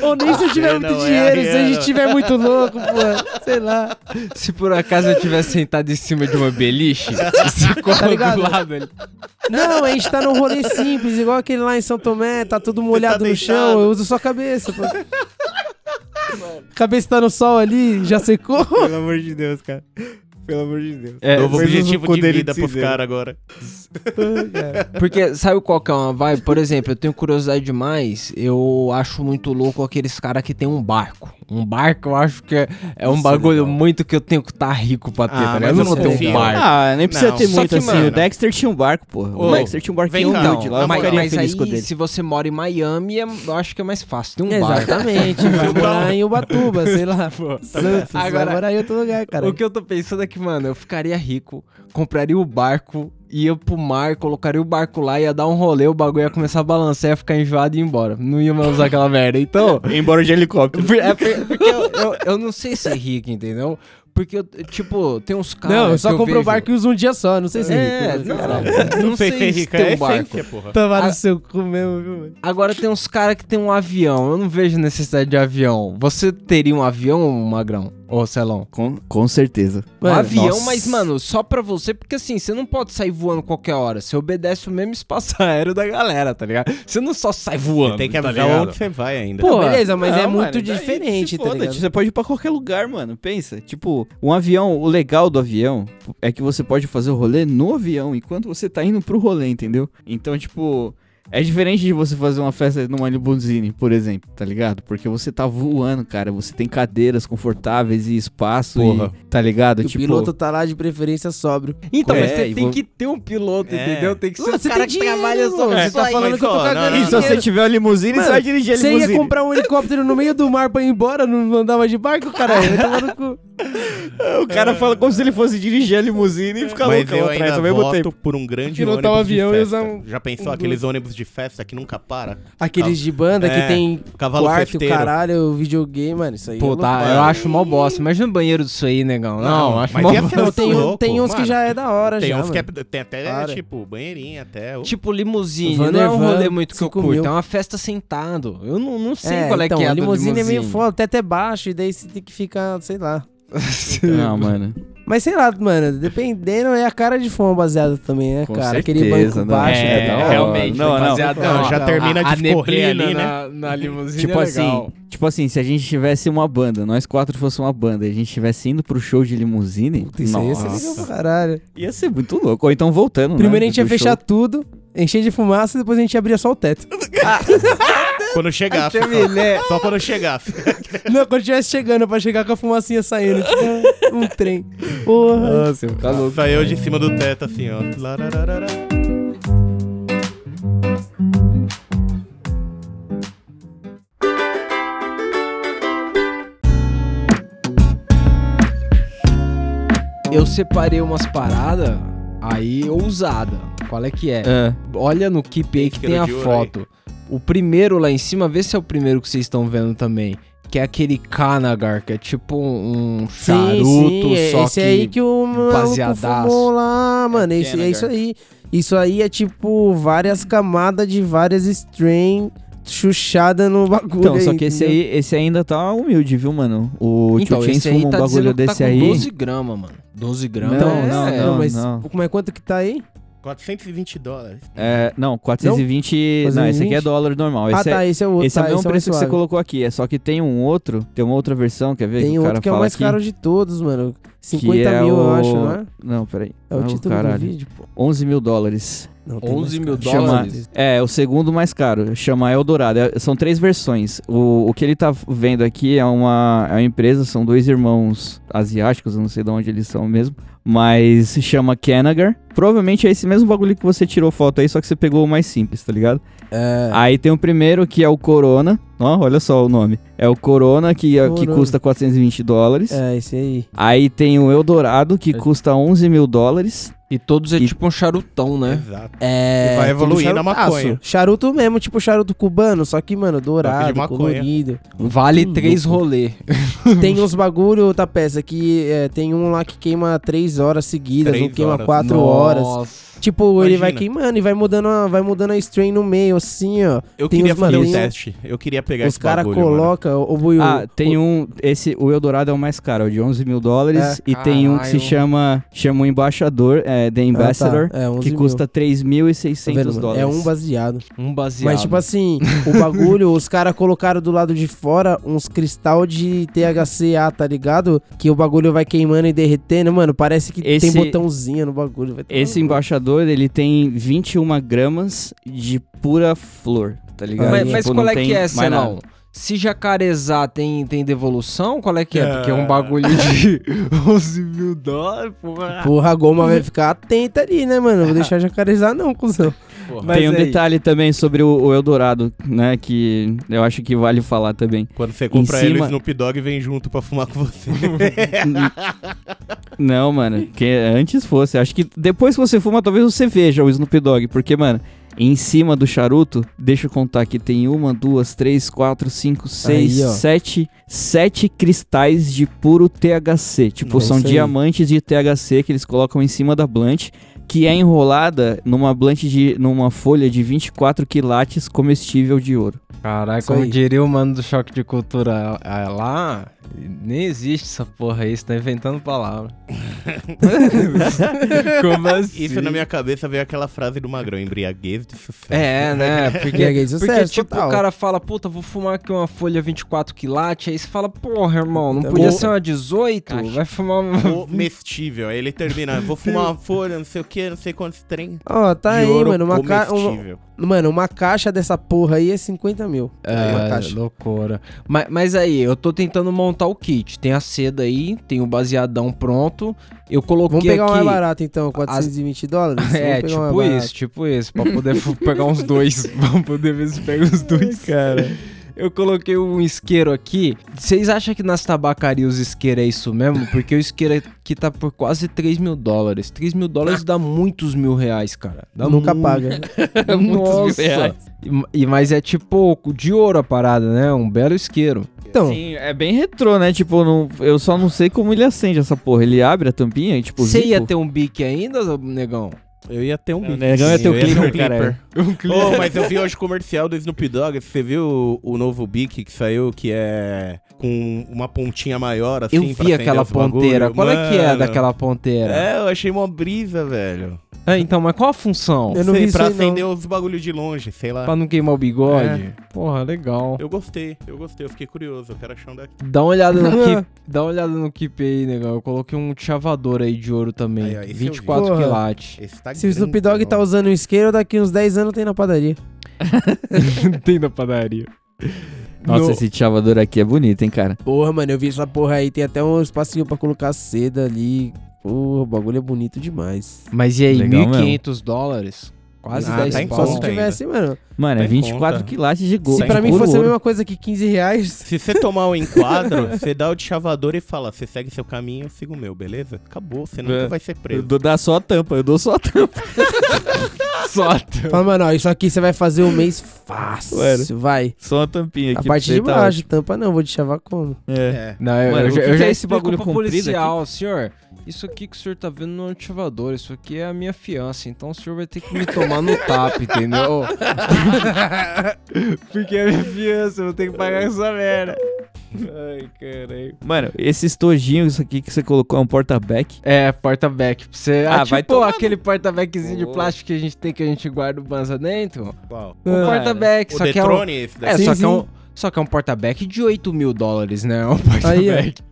Speaker 3: Ou nem se eu tiver muito
Speaker 4: é
Speaker 3: dinheiro, se a gente tiver muito louco, pô. Sei lá.
Speaker 1: Se por acaso eu tivesse sentado em cima de uma beliche, você cola
Speaker 3: Tá
Speaker 1: do lado ali.
Speaker 3: Não, a gente tá num rolê simples, igual aquele lá em São Tomé, tá tudo molhado no
Speaker 4: deitado.
Speaker 3: chão, eu uso só a cabeça, pô. Cabeça tá no sol ali, já secou.
Speaker 5: Pelo amor de Deus, cara. Pelo amor de Deus.
Speaker 1: É,
Speaker 4: Novo objetivo de vida
Speaker 5: de
Speaker 4: pros
Speaker 5: cinzeiro.
Speaker 4: Agora.
Speaker 1: Porque sabe qual que é uma vibe? Por exemplo, eu tenho curiosidade demais. Eu acho muito louco aqueles caras que tem um barco. Um barco eu acho que é, é um
Speaker 4: Isso é
Speaker 1: bagulho
Speaker 4: legal.
Speaker 1: muito que eu tenho que estar rico pra ter,
Speaker 4: Ah,
Speaker 1: tá
Speaker 4: mas
Speaker 1: ligado? Eu não tenho
Speaker 3: é
Speaker 1: um barco.
Speaker 2: Ah, nem precisa
Speaker 4: Não,
Speaker 2: ter muito
Speaker 4: que,
Speaker 2: assim.
Speaker 4: mano-
Speaker 2: O Dexter tinha um barco, porra.
Speaker 4: Ô,
Speaker 2: o Dexter tinha um barquinho
Speaker 4: vem cá.
Speaker 2: humilde lá. Eu
Speaker 1: mas,
Speaker 2: ficaria
Speaker 1: mas
Speaker 2: feliz com o
Speaker 1: aí,
Speaker 2: dele.
Speaker 1: se você mora em Miami, é- eu acho que é mais fácil. Tem um barco.
Speaker 3: Exatamente, vai morar em Ubatuba, sei lá. Santos, vai
Speaker 1: Agora-
Speaker 3: morar em outro lugar, cara.
Speaker 1: O que eu tô pensando é que, mano, eu ficaria rico, compraria o barco, ia pro mar, colocaria o barco lá, ia dar um rolê, o bagulho ia começar a balançar, ia ficar enjoado e ir embora. Não ia mais usar aquela merda. Então,
Speaker 2: Embora de helicóptero.
Speaker 1: É por- porque eu, eu, eu não sei ser rico, entendeu? Porque, eu, tipo, tem uns caras.
Speaker 3: Não, eu só
Speaker 1: que
Speaker 3: compro o
Speaker 1: vejo-
Speaker 3: barco e uso um dia só, não sei se
Speaker 1: É,
Speaker 3: é rico.
Speaker 1: não,
Speaker 3: Caralho.
Speaker 1: não sei se
Speaker 4: rico,
Speaker 1: tem
Speaker 4: é
Speaker 1: um barco.
Speaker 4: essência, porra.
Speaker 3: Tomar no seu cu mesmo, viu, mano?
Speaker 1: Agora tem uns caras que tem um avião. Eu não vejo necessidade de avião. Você teria um avião, Magrão? Ô, Celão?
Speaker 2: Com, com certeza.
Speaker 1: Um
Speaker 3: Mano,
Speaker 1: avião,
Speaker 2: nossa.
Speaker 1: mas, mano, só pra você, porque assim, você não pode sair voando qualquer hora. Você obedece o mesmo espaço aéreo da galera, tá ligado? Você não só sai voando.
Speaker 4: Você tem que
Speaker 1: tá
Speaker 4: avisar
Speaker 1: ligado?
Speaker 4: onde você vai ainda.
Speaker 3: Pô, beleza, mas
Speaker 2: Não,
Speaker 3: é
Speaker 2: mano,
Speaker 3: muito diferente,
Speaker 2: se
Speaker 3: tá ligado?
Speaker 2: Você pode ir pra qualquer lugar, mano. Pensa. Tipo, um avião, o legal do avião é que você pode fazer o rolê no avião enquanto você tá indo pro rolê, entendeu? Então, tipo. É diferente de você fazer uma festa numa limusine, por exemplo, tá ligado? Porque você tá voando, cara. Você tem cadeiras confortáveis e espaço,
Speaker 4: Porra.
Speaker 2: e, tá ligado?
Speaker 3: E o
Speaker 2: tipo,
Speaker 3: piloto tá lá de preferência sóbrio.
Speaker 1: Então,
Speaker 2: É,
Speaker 1: mas você tem
Speaker 2: vou-
Speaker 1: que ter um piloto,
Speaker 4: É.
Speaker 1: entendeu? Tem que ser um
Speaker 3: você
Speaker 1: cara que trabalha só.
Speaker 4: É,
Speaker 3: Você tá falando que eu tô cagando
Speaker 2: E se você tiver uma limusine,
Speaker 3: Mano,
Speaker 2: você vai dirigir a
Speaker 3: Você
Speaker 2: limusine.
Speaker 3: ia comprar um helicóptero no meio do mar pra ir embora, não andava de barco, caralho? No cu.
Speaker 2: O cara fala como se ele fosse dirigir a limusine e ficar
Speaker 4: eu
Speaker 2: atrás ao mesmo tempo.
Speaker 4: por um grande
Speaker 3: Pilotar
Speaker 4: ônibus
Speaker 3: um avião
Speaker 4: de festa.
Speaker 3: usar
Speaker 4: Já pensou aqueles ônibus de festa que nunca para?
Speaker 3: Aqueles de banda
Speaker 4: É,
Speaker 3: que tem
Speaker 4: Cavalo
Speaker 3: quarto, o
Speaker 4: festeiro.
Speaker 3: caralho, videogame, mano, isso aí
Speaker 1: Pô,
Speaker 3: é
Speaker 1: tá, eu acho mó bosta. Imagina o banheiro disso aí, negão. Não,
Speaker 4: Não,
Speaker 1: acho
Speaker 4: mas
Speaker 1: mó bosta.
Speaker 3: Tem,
Speaker 4: louco,
Speaker 3: tem uns que
Speaker 4: mano.
Speaker 3: já é da hora
Speaker 4: Tem
Speaker 3: já,
Speaker 4: uns que é, tem até,
Speaker 3: Para.
Speaker 4: tipo, banheirinha até.
Speaker 1: Tipo, limusine,
Speaker 3: Van
Speaker 1: não é um rolê muito que eu
Speaker 3: 5
Speaker 1: curto,
Speaker 3: mil.
Speaker 1: é uma festa sentado. Eu não, não sei
Speaker 3: é,
Speaker 1: qual é
Speaker 3: então,
Speaker 1: que é
Speaker 3: a
Speaker 1: do
Speaker 3: limusine é meio
Speaker 1: limusine.
Speaker 3: foda, o teto é baixo, e daí você tem que ficar, sei lá.
Speaker 2: Não, mano.
Speaker 3: Mas sei lá, mano, dependendo, é a cara de fome baseada também, né,
Speaker 2: Com
Speaker 3: cara? Aquele
Speaker 2: certeza,
Speaker 3: banco
Speaker 2: não.
Speaker 3: baixo.
Speaker 2: É,
Speaker 3: né,
Speaker 1: realmente.
Speaker 2: Não, não.
Speaker 1: baseado
Speaker 4: Não, já termina
Speaker 1: a,
Speaker 4: de
Speaker 1: a
Speaker 4: correr ali, né?
Speaker 1: Na, na limusine
Speaker 2: Tipo
Speaker 1: é
Speaker 2: assim,
Speaker 1: legal.
Speaker 2: tipo assim, se a gente tivesse uma banda, nós quatro fosse uma banda, e a gente tivesse indo pro show de limusine,
Speaker 3: Isso aí ia ser
Speaker 2: nossa,
Speaker 3: legal pra caralho.
Speaker 2: ia ser muito louco. Ou então voltando,
Speaker 3: Primeiro
Speaker 2: né,
Speaker 3: a gente ia fechar
Speaker 2: show.
Speaker 3: tudo, encher de fumaça e depois a gente abria só o teto.
Speaker 4: Quando chegasse.
Speaker 1: Terminei.
Speaker 4: Só quando chegasse.
Speaker 3: Não, quando estivesse chegando, pra chegar com a fumacinha saindo, tipo um trem. Porra.
Speaker 2: Nossa, eu ficar louco.
Speaker 4: Saiu de cima do teto assim, ó. Larararara.
Speaker 1: Eu separei umas paradas aí ousada. Qual é que é?
Speaker 2: É.
Speaker 1: Olha no Keep aí que tem a foto. O primeiro lá em cima, vê se é o primeiro que vocês estão vendo também. Que é aquele Kanagar, que é tipo um um charuto,
Speaker 3: é
Speaker 1: só
Speaker 3: esse
Speaker 1: que...
Speaker 3: aí que o
Speaker 1: baseadaço.
Speaker 3: fumou lá, mano. Esse, é isso aí. Isso aí é tipo várias camadas de várias strain chuchada no bagulho.
Speaker 2: Então, só que esse aí, esse ainda tá humilde, viu, mano? O
Speaker 1: Então,
Speaker 2: Tio Chains
Speaker 1: esse aí
Speaker 2: fuma um
Speaker 1: tá
Speaker 2: bagulho
Speaker 1: dizendo que tá
Speaker 2: desse
Speaker 1: com
Speaker 2: aí.
Speaker 1: 12 gramas, mano. 12 gramas.
Speaker 2: Não,
Speaker 1: é-
Speaker 2: não,
Speaker 1: é-
Speaker 2: não.
Speaker 3: mas,
Speaker 2: não.
Speaker 3: mas quanto que tá aí?
Speaker 4: 420 dólares.
Speaker 2: É, não, 420. Não, esse aqui é
Speaker 3: 420?
Speaker 2: dólar normal.
Speaker 3: ah,
Speaker 2: Esse
Speaker 3: tá,
Speaker 2: é,
Speaker 3: esse é o outro.
Speaker 2: esse é o
Speaker 3: tá,
Speaker 2: mesmo
Speaker 3: esse mais
Speaker 2: preço que você colocou aqui. É só que tem um outro, tem uma outra versão, quer ver?
Speaker 3: Tem
Speaker 2: que o cara
Speaker 3: outro que é o mais
Speaker 2: aqui,
Speaker 3: caro de todos, mano.
Speaker 2: que
Speaker 3: 50
Speaker 2: é
Speaker 3: mil,
Speaker 2: o...
Speaker 3: eu acho, não é?
Speaker 2: Não, peraí.
Speaker 3: É o
Speaker 2: Ah,
Speaker 3: título
Speaker 2: caralho.
Speaker 3: do vídeo, pô.
Speaker 2: 11 mil dólares.
Speaker 3: Não, tem
Speaker 1: 11
Speaker 3: mais
Speaker 1: mil
Speaker 3: caro.
Speaker 2: Chama,
Speaker 1: dólares?
Speaker 2: é, o segundo mais caro, chama Eldorado. É, são três versões. O, o que ele tá vendo aqui é uma, é uma empresa, são dois irmãos asiáticos, eu não sei de onde eles são mesmo. Mas se chama Kanagar. Provavelmente é esse mesmo bagulho que você tirou foto aí, só que você pegou o mais simples, tá ligado?
Speaker 3: É.
Speaker 2: Aí tem o primeiro que é o Corona. Ó, olha só o nome. É o Corona, que, é- que
Speaker 3: Corona.
Speaker 2: custa 420 dólares.
Speaker 3: É, esse aí.
Speaker 2: Aí tem o Eldorado, que custa 11 mil dólares.
Speaker 1: E todos é
Speaker 6: E-
Speaker 1: tipo um charutão, né?
Speaker 4: Exato.
Speaker 3: É.
Speaker 4: E vai evoluir na maconha.
Speaker 3: Charuto mesmo, tipo charuto cubano, só que, mano, dourado,
Speaker 4: maconha.
Speaker 3: colorido.
Speaker 1: Vale três
Speaker 3: louco.
Speaker 1: rolê.
Speaker 3: Tem uns bagulho, tá peça, que é, tem um lá que queima três horas seguidas,
Speaker 4: Três
Speaker 3: um queima
Speaker 4: horas.
Speaker 3: quatro horas.
Speaker 1: Nossa.
Speaker 3: Tipo, ele vai
Speaker 4: Imagina.
Speaker 3: queimando e vai mudando, a, vai mudando a strain no meio, assim, ó.
Speaker 4: Eu
Speaker 3: Tem
Speaker 4: queria fazer um teste. Eu queria pegar
Speaker 3: Os
Speaker 4: esse
Speaker 3: caras
Speaker 4: bagulho, mano.
Speaker 3: colocam, o Buiu.
Speaker 2: Ah, tem um. Esse, o Eldorado é o mais caro, é o de 11 mil dólares.
Speaker 3: É.
Speaker 2: e tem um que se
Speaker 1: Caralho.
Speaker 2: chama. Chama o Embaixador, é, The Ambassador,
Speaker 3: É, 11
Speaker 2: que
Speaker 3: mil.
Speaker 2: custa
Speaker 3: Tá vendo,
Speaker 2: 3.600
Speaker 3: mano?
Speaker 2: dólares.
Speaker 3: É um baseado.
Speaker 1: Um baseado.
Speaker 3: Mas, tipo assim, o bagulho, os caras colocaram do lado de fora uns cristal de THCA, tá ligado? Que o bagulho vai queimando e derretendo. Mano, parece que
Speaker 2: Esse-
Speaker 3: tem botãozinho no bagulho.
Speaker 2: Esse
Speaker 3: cu.
Speaker 2: embaixador, ele tem 21 gramas de pura flor, tá ligado?
Speaker 1: Mas, mas
Speaker 2: Tipo,
Speaker 1: qual é que é, Celão? Se jacarezar tem, tem devolução, qual é que é? Porque é um
Speaker 4: Ah.
Speaker 1: bagulho de 11 mil dólares, porra.
Speaker 3: Porra, a goma vai ficar atenta ali, né, mano? Não vou deixar jacarezar, não, cuzão.
Speaker 1: Mas
Speaker 2: tem um
Speaker 1: aí-
Speaker 2: detalhe também sobre o, o Eldorado, né? Que eu acho que vale falar também.
Speaker 4: Quando você compra ele, o
Speaker 2: cima-
Speaker 4: Snoop Dogg vem junto pra fumar com você.
Speaker 2: Não, mano, que antes fosse. Acho que depois que você fuma, talvez você veja o Snoop Dogg. Porque, mano, em cima do charuto, deixa eu contar que tem uma, duas, três, quatro, cinco, seis,
Speaker 3: Aí,
Speaker 2: sete, sete cristais de puro THC. Tipo,
Speaker 3: É
Speaker 2: são diamantes de THC que eles colocam em cima da blunt. Que é enrolada numa blunt de. numa folha de 24 quilates comestível de ouro.
Speaker 3: Isso
Speaker 1: como diria o mano do choque de cultura ah, lá, nem existe essa porra aí, você tá inventando palavra. como assim?
Speaker 4: Isso na minha cabeça veio aquela frase do Magrão, embriaguez de sucesso.
Speaker 1: É, né? Porque,
Speaker 3: Embriaguez de
Speaker 1: porque
Speaker 3: sucesso,
Speaker 1: tipo,
Speaker 3: total.
Speaker 1: o cara fala, puta, vou fumar aqui uma folha 24 quilates, aí você fala, porra, irmão, não podia ser uma 18?
Speaker 2: Caixa.
Speaker 1: Vai fumar uma...
Speaker 4: Comestível. Aí ele termina, vou fumar uma folha, não sei o que, não sei quantos trem.
Speaker 3: Ó, tá
Speaker 4: de
Speaker 3: aí,
Speaker 4: ouro
Speaker 3: mano. Uma, ca... uma-
Speaker 4: comestível.
Speaker 3: mano, uma caixa dessa porra aí é 50 mil. Uma
Speaker 1: É,
Speaker 3: caixa.
Speaker 1: loucura. Mas, mas aí, eu tô tentando montar o kit. Tem a seda aí, tem o baseadão pronto. Eu coloquei
Speaker 3: Vamos pegar o
Speaker 1: aqui...
Speaker 3: mais barato então, 420 dólares? Vamos
Speaker 1: É, tipo isso, tipo isso, pra poder pegar uns dois. Pra poder ver se pega os dois. Cara. Eu coloquei um isqueiro aqui. Vocês acham que nas tabacarias os isqueiros é isso mesmo? Porque o isqueiro aqui tá por quase 3 mil dólares. 3 mil dólares dá muitos mil reais, cara. Dá
Speaker 3: Nunca
Speaker 1: mu-
Speaker 3: paga.
Speaker 2: Muitos mil
Speaker 1: Nossa.
Speaker 2: reais.
Speaker 1: E, mas é tipo de ouro a parada, né? Um belo isqueiro.
Speaker 3: Então,
Speaker 2: Sim, é bem retrô, né? Tipo, não, eu só não sei como ele acende essa porra. Ele abre a tampinha e, tipo,
Speaker 1: Você ia ter um bique ainda, negão?
Speaker 4: Eu ia ter um
Speaker 2: O
Speaker 4: bico.
Speaker 2: negão ia ter o
Speaker 4: Eu
Speaker 2: clipper, cara.
Speaker 4: Ô, mas eu vi hoje o comercial do Snoop Dogg. Você viu o, o novo Bic que saiu, que é com uma pontinha maior, assim,
Speaker 1: Eu vi aquela ponteira. Qual é que é
Speaker 4: Mano,
Speaker 1: daquela ponteira?
Speaker 4: É, eu achei uma brisa, velho.
Speaker 1: É, então, mas qual a função?
Speaker 3: Eu não
Speaker 4: sei,
Speaker 3: vi
Speaker 4: pra
Speaker 3: aí, não.
Speaker 4: acender os bagulhos de longe, sei lá.
Speaker 1: Pra não queimar o bigode? Porra, legal.
Speaker 4: Eu gostei, eu gostei, eu fiquei curioso, eu quero achar um daqui.
Speaker 1: Dá uma olhada no keep, dá uma olhada no keep aí, negão. Eu coloquei um chavador aí de ouro também.
Speaker 4: Aí, ó, esse eu vi.
Speaker 1: 24
Speaker 3: Porra.
Speaker 1: quilates.
Speaker 4: Tá
Speaker 3: se o Snoop Dogg tá usando um isqueiro, daqui uns 10 anos tem na padaria.
Speaker 1: Tem na padaria.
Speaker 2: Nossa,
Speaker 1: No-
Speaker 2: esse chavador aqui é bonito, hein, cara.
Speaker 3: Porra, mano, eu vi essa porra aí. Tem até um espacinho pra colocar seda ali. Porra, o bagulho é bonito demais.
Speaker 1: Mas e aí,
Speaker 2: Legal
Speaker 1: 1.500 dólares? Quase
Speaker 4: Ah,
Speaker 1: 10
Speaker 4: tá
Speaker 1: pau.
Speaker 3: Só se tivesse, mano.
Speaker 2: Mano, é
Speaker 4: Tá em
Speaker 2: 24
Speaker 4: conta.
Speaker 2: quilates de gold.
Speaker 3: Se pra mim fosse a mesma coisa que 15 reais.
Speaker 4: Se você tomar o enquadro, você dá o de chavador e fala, você segue seu caminho, eu sigo o meu, beleza? Acabou, você nunca
Speaker 2: É.
Speaker 4: vai ser
Speaker 2: Eu
Speaker 4: preso.
Speaker 2: dou dá só a tampa, eu dou só a tampa.
Speaker 1: Só.
Speaker 3: Fala, mano, ó, isso aqui você vai fazer um mês fácil.
Speaker 2: Mano.
Speaker 3: Vai.
Speaker 2: Só a tampinha
Speaker 3: A
Speaker 2: aqui.
Speaker 3: parte
Speaker 2: pra
Speaker 3: de
Speaker 2: tá
Speaker 3: baixo, tampa não, vou te chavar como?
Speaker 2: É.
Speaker 4: É.
Speaker 1: Não, eu,
Speaker 2: Mano,
Speaker 1: eu
Speaker 2: o
Speaker 1: já,
Speaker 2: que
Speaker 1: eu já
Speaker 2: é esse bagulho
Speaker 1: pro
Speaker 2: comprido
Speaker 1: policial, senhor. Isso aqui que o senhor tá vendo não é um chavador, isso aqui é a minha fiança, então o senhor vai ter que me tomar no tap, entendeu? Porque é a minha fiança, eu vou ter que pagar essa merda. Ai, caralho.
Speaker 2: Mano, esses tojinhos aqui que você colocou é um porta-back.
Speaker 1: É, porta-back. Você,
Speaker 2: Ah,
Speaker 1: ah,
Speaker 2: vai
Speaker 1: tipo
Speaker 2: tomar
Speaker 1: aquele porta-backzinho de
Speaker 2: Pô.
Speaker 1: plástico que a gente tem que a gente guarda o banza dentro.
Speaker 4: Qual?
Speaker 1: O
Speaker 2: Ah,
Speaker 1: porta-back, só que é um,
Speaker 4: Detrone, esse
Speaker 1: é,
Speaker 4: daqui.
Speaker 1: só que é um. Só que é um porta-back de 8 mil dólares, né? É um
Speaker 3: Aí,
Speaker 1: porta-back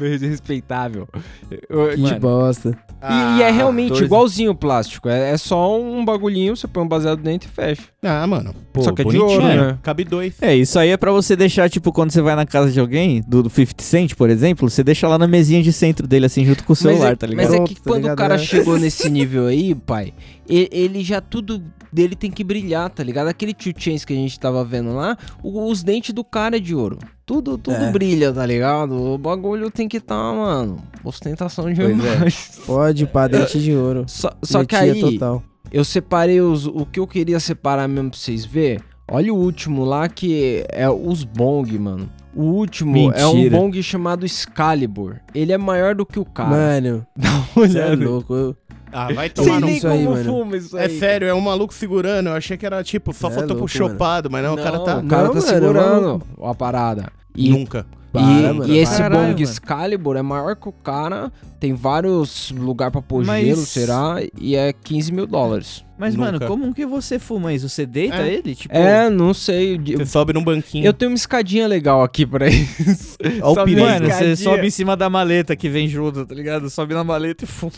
Speaker 1: respeitável.
Speaker 3: Que
Speaker 2: Mano.
Speaker 3: bosta.
Speaker 1: E, e é realmente
Speaker 2: 14.
Speaker 1: igualzinho o plástico. É, é só um bagulhinho, você põe um baseado dentro e fecha.
Speaker 4: Ah, mano. Pô,
Speaker 1: Só que é de
Speaker 4: bonitinho,
Speaker 1: ouro,
Speaker 4: né?
Speaker 1: né?
Speaker 4: Cabe dois.
Speaker 2: É, isso aí é pra você deixar, tipo, quando você vai na casa de alguém, do, do 50 Cent, por exemplo, você deixa lá na mesinha de centro dele, assim, junto com o celular,
Speaker 1: mas é,
Speaker 2: tá ligado?
Speaker 1: Mas é
Speaker 3: Pronto,
Speaker 1: que
Speaker 3: tá
Speaker 1: quando o
Speaker 3: ligado,
Speaker 1: cara chegou nesse nível aí, pai, ele, já tudo dele tem que brilhar, tá ligado? Aquele Two Chains que a gente tava vendo lá, o- os dentes do cara é de ouro. Tudo, tudo
Speaker 3: É.
Speaker 1: brilha, tá ligado? O bagulho tem que tá, mano. Ostentação
Speaker 2: Pois é.
Speaker 1: demais.
Speaker 3: Pode, pá, dente de ouro.
Speaker 1: Só, só que aí,
Speaker 3: total.
Speaker 1: eu separei os, o que eu queria separar mesmo pra vocês verem. Olha o último lá que é os bong, mano. O último é um
Speaker 5: Mentira.
Speaker 1: bong chamado Excalibur. Ele é maior do que o cara.
Speaker 3: Mano,
Speaker 1: Dá uma
Speaker 3: você é
Speaker 1: olhada.
Speaker 3: louco. Eu...
Speaker 4: Ah, vai tomar no...
Speaker 3: isso aí,
Speaker 1: como
Speaker 3: mano.
Speaker 1: fuma isso
Speaker 4: É
Speaker 1: aí.
Speaker 4: sério, é um maluco segurando. Eu achei que era tipo, só
Speaker 3: É
Speaker 4: faltou pro
Speaker 3: louco, mano.
Speaker 4: chopado, mas não, o cara tá.
Speaker 1: o cara
Speaker 3: Não,
Speaker 1: tá
Speaker 3: mano,
Speaker 1: segurando a parada. E,
Speaker 4: Nunca.
Speaker 1: e,
Speaker 3: Para, mano,
Speaker 1: e esse
Speaker 2: para.
Speaker 1: bong
Speaker 2: Caralho,
Speaker 1: Excalibur é maior que o cara. Tem vários lugares pra pôr
Speaker 2: Mas-
Speaker 1: gelo, será? E é 15 mil dólares.
Speaker 2: Mas, mano,
Speaker 4: Nunca.
Speaker 2: como que você fuma isso? Você deita
Speaker 4: É.
Speaker 2: ele? Tipo,
Speaker 1: É, não sei.
Speaker 4: Você sobe num banquinho.
Speaker 1: Eu tenho uma escadinha legal aqui pra isso.
Speaker 4: Ó o
Speaker 2: Mano, você sobe em cima da maleta que vem junto, tá ligado? Sobe na maleta e fuma.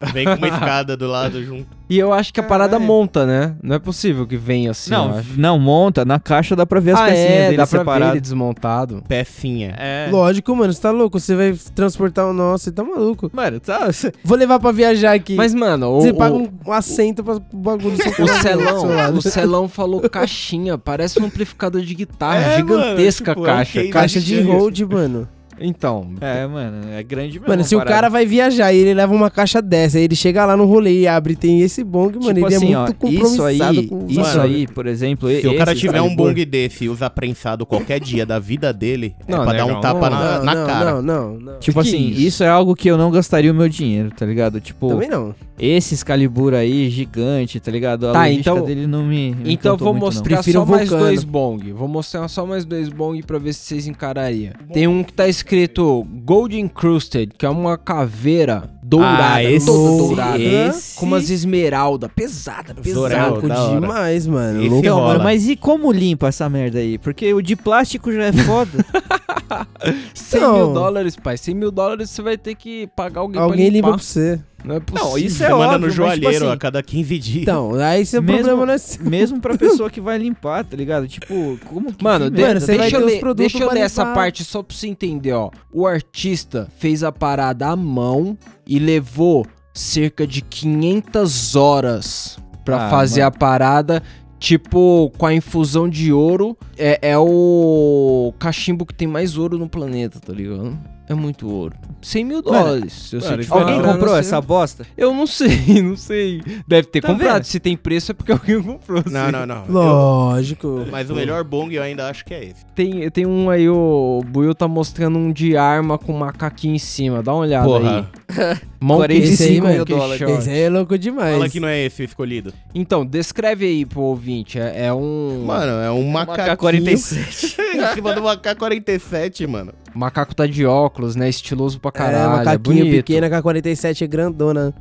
Speaker 4: Vem com uma escada do lado junto.
Speaker 1: E eu acho que a parada
Speaker 2: Caralho.
Speaker 1: monta, né? Não é possível que venha assim,
Speaker 2: não, não, monta. Na caixa dá pra ver as
Speaker 1: ah,
Speaker 2: pecinhas
Speaker 1: é,
Speaker 2: dele
Speaker 1: dá pra ver
Speaker 2: separadas.
Speaker 1: ele desmontado.
Speaker 4: Pecinha.
Speaker 2: É.
Speaker 3: Lógico, mano, você tá louco. Você vai transportar o nosso, você tá maluco.
Speaker 2: Mano, tá.
Speaker 3: Vou levar pra viajar aqui.
Speaker 1: Mas, mano, o,
Speaker 3: você
Speaker 1: o,
Speaker 3: paga um, um assento pra o bagulho.
Speaker 1: o
Speaker 3: ser do seu
Speaker 1: Celão, o Celão falou caixinha, parece um amplificador de guitarra,
Speaker 4: É,
Speaker 1: gigantesca
Speaker 4: mano, tipo, é um
Speaker 1: caixa.
Speaker 3: Caixa de hold, mano.
Speaker 1: Então,
Speaker 2: É, mano, é grande mesmo.
Speaker 3: Mano, se o cara vai viajar e ele leva uma caixa dessa, aí ele chega lá no rolê e abre, tem esse bong, mano,
Speaker 2: Tipo
Speaker 3: ele
Speaker 2: assim,
Speaker 3: é
Speaker 2: ó,
Speaker 3: muito
Speaker 2: isso aí,
Speaker 3: compromissado com
Speaker 2: isso
Speaker 4: Mano,
Speaker 2: aí, por exemplo,
Speaker 4: Se o cara tiver um bong desse e usar prensado qualquer dia da vida dele,
Speaker 1: Não,
Speaker 4: é pra dar
Speaker 1: negão,
Speaker 4: um tapa
Speaker 1: não,
Speaker 4: na,
Speaker 3: não,
Speaker 4: na
Speaker 3: não,
Speaker 4: cara.
Speaker 3: Não, não, não.
Speaker 2: Tipo
Speaker 1: Que
Speaker 2: assim,
Speaker 1: isso?
Speaker 2: isso? é algo que eu não gastaria o meu dinheiro, tá ligado? Tipo,
Speaker 3: Também não.
Speaker 2: esse Excalibur aí, gigante, tá ligado? A
Speaker 1: Tá,
Speaker 2: logística
Speaker 1: então-
Speaker 2: dele não me. me
Speaker 1: então vou
Speaker 2: muito, não.
Speaker 1: mostrar
Speaker 3: Prefiro
Speaker 1: só
Speaker 3: o
Speaker 1: mais dois bong. Vou mostrar só mais dois bong pra ver se vocês encarariam. Tem um que tá escrito Gold Encrusted, que é uma caveira dourada,
Speaker 2: Ah, esse-
Speaker 1: toda dourada.
Speaker 2: esse-
Speaker 1: Com umas esmeralda, pesada, pesada.
Speaker 3: Demais, mano.
Speaker 4: Esse.
Speaker 2: Então, mano, mas e como limpa essa merda aí? Porque o de plástico já é foda.
Speaker 1: 100
Speaker 3: Não.
Speaker 1: mil dólares, pai. 100 mil dólares você vai ter que pagar alguém,
Speaker 3: Alguém
Speaker 1: pra
Speaker 3: limpa
Speaker 1: limpar.
Speaker 3: pra você.
Speaker 1: Não é possível.
Speaker 2: Não, isso
Speaker 4: Você
Speaker 2: é
Speaker 4: manda
Speaker 2: óbvio,
Speaker 4: no
Speaker 2: mas,
Speaker 4: joalheiro
Speaker 2: tipo assim,
Speaker 4: a cada 15 dias.
Speaker 3: Então, aí seu
Speaker 2: Mesmo-
Speaker 3: problema não é.
Speaker 2: Mesmo pra pessoa que vai limpar, tá ligado? Tipo, como que.
Speaker 1: Mano,
Speaker 2: que
Speaker 3: você vai
Speaker 1: deixa, eu ler, deixa eu ler essa parte só pra você entender, ó. O artista fez a parada à mão e levou cerca de 500 horas pra
Speaker 2: Ah,
Speaker 1: fazer
Speaker 2: mano.
Speaker 1: a parada. Tipo, com a infusão de ouro, é, é o cachimbo que tem mais ouro no planeta, tá ligado? É muito ouro. 100 mil dólares.
Speaker 4: mano,
Speaker 1: tiver
Speaker 2: Alguém comprou essa bosta?
Speaker 1: Eu não sei, não sei. Deve ter
Speaker 2: Tá
Speaker 1: comprado.
Speaker 2: vendo?
Speaker 1: Se tem preço é porque alguém comprou.
Speaker 4: Não,
Speaker 1: sim.
Speaker 4: não, não. Eu-
Speaker 3: Lógico.
Speaker 4: Mas o melhor bong eu ainda acho que é esse.
Speaker 1: Tem, tem um aí, o Buiu tá mostrando um de arma com macaquinho em cima. Dá uma olhada
Speaker 4: Porra.
Speaker 1: aí. Monkey
Speaker 2: 45
Speaker 1: Sim,
Speaker 2: mil dólares.
Speaker 3: Esse aí é louco demais.
Speaker 4: Fala que não é esse escolhido.
Speaker 1: Então, descreve aí pro ouvinte. É, é um.
Speaker 4: Mano, é um macaquinho.
Speaker 2: K-47.
Speaker 4: em cima do AK-47, mano.
Speaker 1: O macaco tá de óculos, né? Estiloso pra
Speaker 3: é,
Speaker 1: caralho. É,
Speaker 3: macaquinho
Speaker 1: bonito.
Speaker 3: pequeno, K-47 é grandona.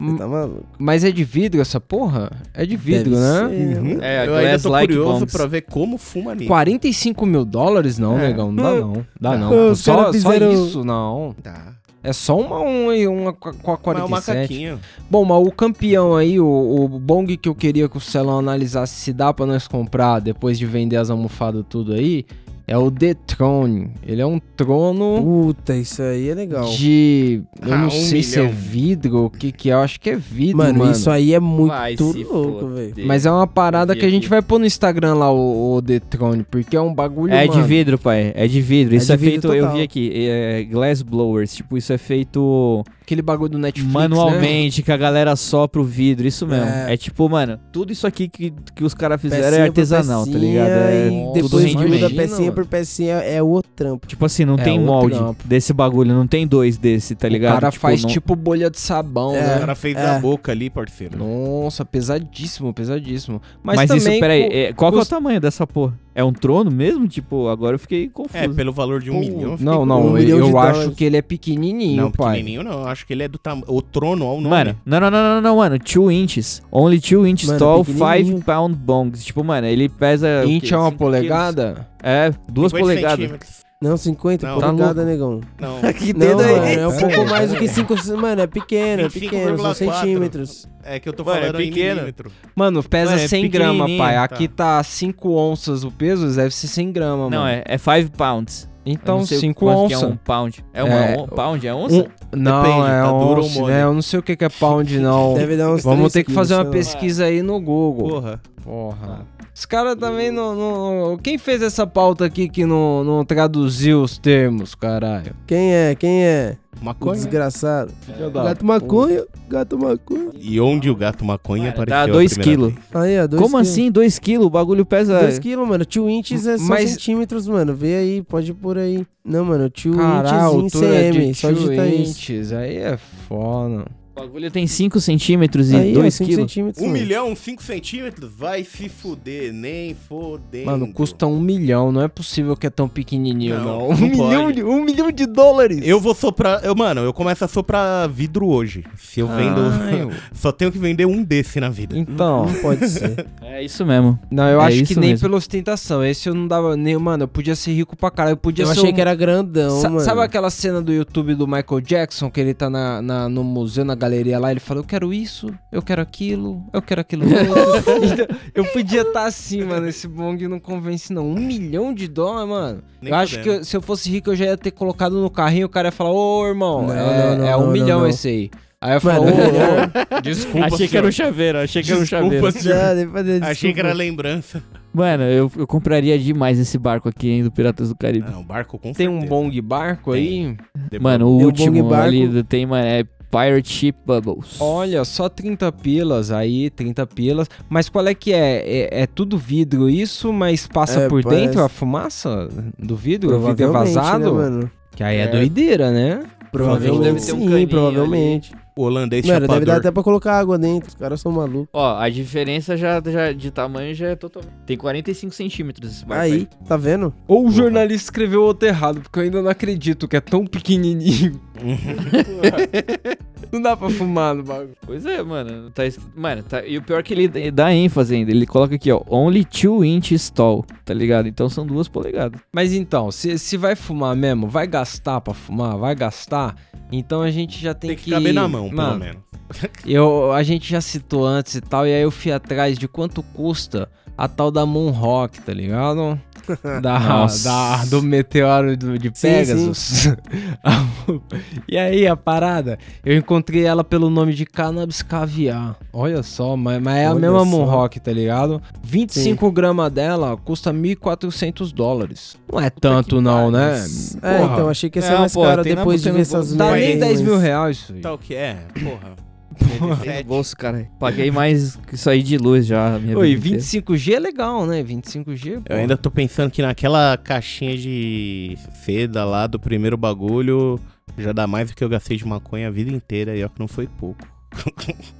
Speaker 1: Hum,
Speaker 3: Você tá maluco?
Speaker 1: Mas é de vidro essa porra? É de vidro,
Speaker 3: Deve
Speaker 1: né?
Speaker 3: ser.
Speaker 4: Uhum.
Speaker 2: É,
Speaker 4: eu ainda tô
Speaker 2: glass-like
Speaker 4: curioso
Speaker 2: bongs.
Speaker 4: pra ver como fuma nisso.
Speaker 1: 45 mil dólares? Não,
Speaker 2: É.
Speaker 1: negão. Não dá não. Dá
Speaker 3: Não,
Speaker 1: Só,
Speaker 3: caras
Speaker 1: só
Speaker 3: fizeram-
Speaker 1: isso, não.
Speaker 4: Tá.
Speaker 1: É só uma, uma, uma com a
Speaker 4: Mas é um
Speaker 1: 47.
Speaker 4: macaquinho.
Speaker 1: Bom, mas o campeão aí, o, o bong que eu queria que o Celão analisasse se dá pra nós comprar depois de vender as almofadas tudo aí, é o The Throne. Ele é um trono
Speaker 3: Puta, isso aí é legal.
Speaker 1: de... Eu
Speaker 4: Ah,
Speaker 1: não
Speaker 4: um
Speaker 1: sei se é
Speaker 4: milhão.
Speaker 1: vidro, o que que é, eu acho que é vidro, mano.
Speaker 3: Mano, isso aí é muito
Speaker 2: Vai
Speaker 3: louco, velho.
Speaker 1: Mas é uma parada
Speaker 2: Eu
Speaker 1: que a gente vai pôr no Instagram lá, o, o The Throne, porque é um bagulho,
Speaker 2: É de
Speaker 1: mano.
Speaker 2: vidro, pai. É de vidro.
Speaker 3: É
Speaker 2: Isso
Speaker 3: de
Speaker 2: é,
Speaker 3: vidro
Speaker 2: feito, eu
Speaker 3: total.
Speaker 2: vi aqui, é glass blowers. Tipo, isso é feito
Speaker 1: Aquele bagulho do Netflix, né?
Speaker 2: manualmente, que a galera sopra o vidro. Isso mesmo.
Speaker 3: É.
Speaker 2: É, tipo, mano, tudo isso aqui que, que os caras fizeram
Speaker 3: Pecinha
Speaker 2: é artesanal, tá ligado? É
Speaker 3: E depois
Speaker 2: rendimento.
Speaker 3: muda pecinha
Speaker 1: mano.
Speaker 3: por pecinha, é o trampo.
Speaker 2: Tipo assim, não
Speaker 1: É,
Speaker 2: tem molde
Speaker 1: trampo.
Speaker 2: desse bagulho, não tem dois desse, tá ligado?
Speaker 1: O cara faz
Speaker 2: não-
Speaker 1: tipo bolha de sabão,
Speaker 3: É.
Speaker 4: O
Speaker 1: né?
Speaker 4: cara fez
Speaker 3: É.
Speaker 4: a boca ali, parceiro.
Speaker 1: Nossa, pesadíssimo, pesadíssimo. Mas,
Speaker 2: Mas,
Speaker 1: também...
Speaker 2: isso, peraí, é, qual que é o tamanho dessa porra? É um trono mesmo? Tipo, agora eu fiquei confuso.
Speaker 4: É, pelo valor de um
Speaker 1: Pô,
Speaker 4: milhão.
Speaker 1: Não, não,
Speaker 3: um
Speaker 1: eu, eu acho
Speaker 3: dólares.
Speaker 1: que ele é pequenininho,
Speaker 4: Não,
Speaker 1: pai.
Speaker 4: pequenininho não. Eu acho que ele é do tamanho... O trono, ó o nome.
Speaker 2: Mano, não, não, não, não, não, mano. 2 inches. Only 2 inches
Speaker 3: Mano,
Speaker 2: tall, 5
Speaker 3: pequenininho.
Speaker 2: pound bongs. Tipo, mano, ele pesa.
Speaker 1: Inch é uma polegada?
Speaker 2: quilos? É, duas
Speaker 4: 50
Speaker 2: polegadas.
Speaker 4: Centímetros.
Speaker 3: Não, 50
Speaker 4: Não.
Speaker 2: Tá
Speaker 3: polegada, negão.
Speaker 4: Não.
Speaker 2: Que
Speaker 3: Não,
Speaker 2: dedo
Speaker 3: mano,
Speaker 2: é
Speaker 3: é um pouco mais do que 5... Mano, é pequeno, é
Speaker 4: 25,4.
Speaker 3: pequeno, são centímetros.
Speaker 4: É que eu tô
Speaker 2: Mano, é
Speaker 4: falando em
Speaker 2: pequeno.
Speaker 1: Mano, pesa
Speaker 2: Mano, é
Speaker 1: 100 gramas, pai.
Speaker 4: tá.
Speaker 1: Aqui tá 5 onças o peso, deve ser 100 gramas,
Speaker 2: Não,
Speaker 1: mano.
Speaker 2: é 5 pounds. Eu
Speaker 1: Então,
Speaker 2: não sei
Speaker 1: 5
Speaker 2: quanto que
Speaker 1: onças.
Speaker 2: é um pound. É uma
Speaker 1: É,
Speaker 2: on- pound? É onça?
Speaker 1: Um- Não,
Speaker 4: Depende,
Speaker 1: é
Speaker 4: tá duro ou
Speaker 1: onça, né? Eu não sei o que que é pound, não.
Speaker 3: Deve dar uns
Speaker 1: Vamos ter que fazer uma pesquisa aí no Google.
Speaker 4: Porra.
Speaker 1: Porra. Os caras também não, não- Quem fez essa pauta aqui que não, não traduziu os termos, caralho?
Speaker 3: Quem é? Quem é? O
Speaker 4: Maconha.
Speaker 3: desgraçado.
Speaker 1: Filho da
Speaker 3: Gato maconha, gato maconha.
Speaker 4: E onde o gato maconha
Speaker 2: Mano,
Speaker 4: apareceu
Speaker 2: dá
Speaker 4: a
Speaker 2: 2
Speaker 4: primeira
Speaker 2: quilos.
Speaker 3: Aí, ó, dois
Speaker 2: Como
Speaker 3: quilos.
Speaker 2: assim? 2 quilos? O bagulho pesa.
Speaker 3: 2 quilos, mano. 2 inches é só
Speaker 1: Mas-
Speaker 3: centímetros, mano. Vê aí, pode pôr aí. Não, mano, 2
Speaker 1: Caralho,
Speaker 3: inches em cm.
Speaker 1: de
Speaker 3: só isso.
Speaker 1: inches. Aí é foda.
Speaker 2: O bagulho tem 5 centímetros e
Speaker 3: Aí,
Speaker 2: 2
Speaker 3: 5
Speaker 2: quilos.
Speaker 3: centímetros.
Speaker 4: Um
Speaker 3: mano.
Speaker 4: milhão, cinco centímetros? Vai se fuder, nem fodendo.
Speaker 1: Mano, custa um milhão. Não é possível que é tão pequenininho,
Speaker 4: Não,
Speaker 1: não.
Speaker 4: não
Speaker 1: Um, milhão
Speaker 4: pode.
Speaker 1: de, um milhão de dólares.
Speaker 4: Eu vou soprar. Eu, mano, eu começo a soprar vidro hoje. Se eu vendo.
Speaker 1: Ai,
Speaker 4: Só tenho que vender um desse na vida.
Speaker 1: Então,
Speaker 3: Não pode ser.
Speaker 2: É isso mesmo.
Speaker 1: não, eu
Speaker 2: É
Speaker 1: acho que nem
Speaker 2: mesmo.
Speaker 1: pela ostentação. Esse eu não dava nem. Mano, eu podia ser rico pra caralho. Eu podia
Speaker 3: Eu
Speaker 1: ser.
Speaker 3: achei
Speaker 1: um-
Speaker 3: que era grandão,
Speaker 1: Sa-
Speaker 3: mano.
Speaker 1: Sabe aquela cena do YouTube do Michael Jackson, que ele tá na, na- no museu, na galeria lá, ele fala, eu quero isso, eu quero aquilo, eu quero aquilo. Então, eu podia estar assim, mano, esse bong não convence não. Um milhão de dólares, mano.
Speaker 4: Nem
Speaker 1: eu acho que eu- se eu fosse rico, eu já ia ter colocado no carrinho, o cara ia falar, ô, irmão,
Speaker 3: Não,
Speaker 1: é,
Speaker 3: não, não,
Speaker 1: é um
Speaker 3: não,
Speaker 1: milhão esse aí. Aí eu ô, ô, desculpa,
Speaker 2: achei que era um
Speaker 1: senhor.
Speaker 2: chaveiro, achei que era um
Speaker 4: Desculpa,
Speaker 2: chaveiro.
Speaker 4: senhor.
Speaker 3: Já, depois de-
Speaker 4: Achei que era
Speaker 3: desculpa.
Speaker 4: lembrança.
Speaker 2: Mano, eu, eu compraria demais esse barco aqui, hein, do Piratas do Caribe.
Speaker 4: Não, barco com
Speaker 1: Tem um
Speaker 4: certeza.
Speaker 1: bong barco aí?
Speaker 4: Depois-
Speaker 2: Mano, o
Speaker 3: Tem
Speaker 2: último ali
Speaker 3: Barco.
Speaker 2: do- tem, mano, é Pirate Ship Bubbles.
Speaker 1: Olha, só 30 pilas aí, 30 pilas. Mas qual é que é? É, é tudo vidro isso, mas passa
Speaker 3: É,
Speaker 1: por
Speaker 3: parece-
Speaker 1: dentro a fumaça do vidro? O vidro é
Speaker 3: Provavelmente,
Speaker 1: vazado?
Speaker 3: né, mano?
Speaker 1: Que aí é,
Speaker 2: É.
Speaker 1: doideira, né?
Speaker 3: Provavelmente
Speaker 2: deve ter um
Speaker 3: sim, provavelmente.
Speaker 4: O holandês
Speaker 3: Mano, deve dar
Speaker 4: chapador.
Speaker 3: até pra colocar água dentro. Os caras são malucos.
Speaker 2: Ó, a diferença já, já de tamanho já é totalmente... Tem 45 centímetros esse barco
Speaker 3: Aí, tá vendo?
Speaker 1: Ou o jornalista escreveu outro errado, porque eu ainda não acredito que é tão pequenininho. Não dá pra fumar no bagulho.
Speaker 2: Pois é, mano. Tá, mano, tá, e o pior é que ele dá ênfase ainda. Ele coloca aqui, ó, only 2 inches tall, tá ligado? Então são duas polegadas.
Speaker 1: Mas então, se, se vai fumar mesmo, vai gastar pra fumar, vai gastar, então a gente já tem,
Speaker 4: Tem que caber na mão, pelo
Speaker 1: Mano,
Speaker 4: menos.
Speaker 1: Eu, a gente já citou antes e tal, e aí eu fui atrás de quanto custa a tal da Moonrock, tá ligado? Da, da- do meteoro do- de
Speaker 3: Sim,
Speaker 1: Pegasus. e aí a parada, eu encontrei ela pelo nome de Cannabis Caviar. Olha só, mas, mas é a
Speaker 3: Olha
Speaker 1: mesma
Speaker 3: só.
Speaker 1: Moonrock, tá ligado? 25 gramas dela custa 1.400 dólares. Não é tanto não, né?
Speaker 3: É,
Speaker 1: Porra,
Speaker 3: então achei que ia ser
Speaker 2: Não,
Speaker 3: mais caro depois de ver essas
Speaker 4: Mas-
Speaker 1: nem
Speaker 3: merdas.
Speaker 1: 10 mil reais isso aí.
Speaker 4: Tá o que é? Porra.
Speaker 2: No bolso, cara. Paguei mais que isso aí de luz já. Minha
Speaker 1: Oi,
Speaker 2: vida inteira.
Speaker 1: 25G é legal, né? 25G,
Speaker 4: Eu ainda tô pensando que naquela caixinha de seda lá do primeiro bagulho já dá mais do que eu gastei de maconha a vida inteira e ó que não foi pouco.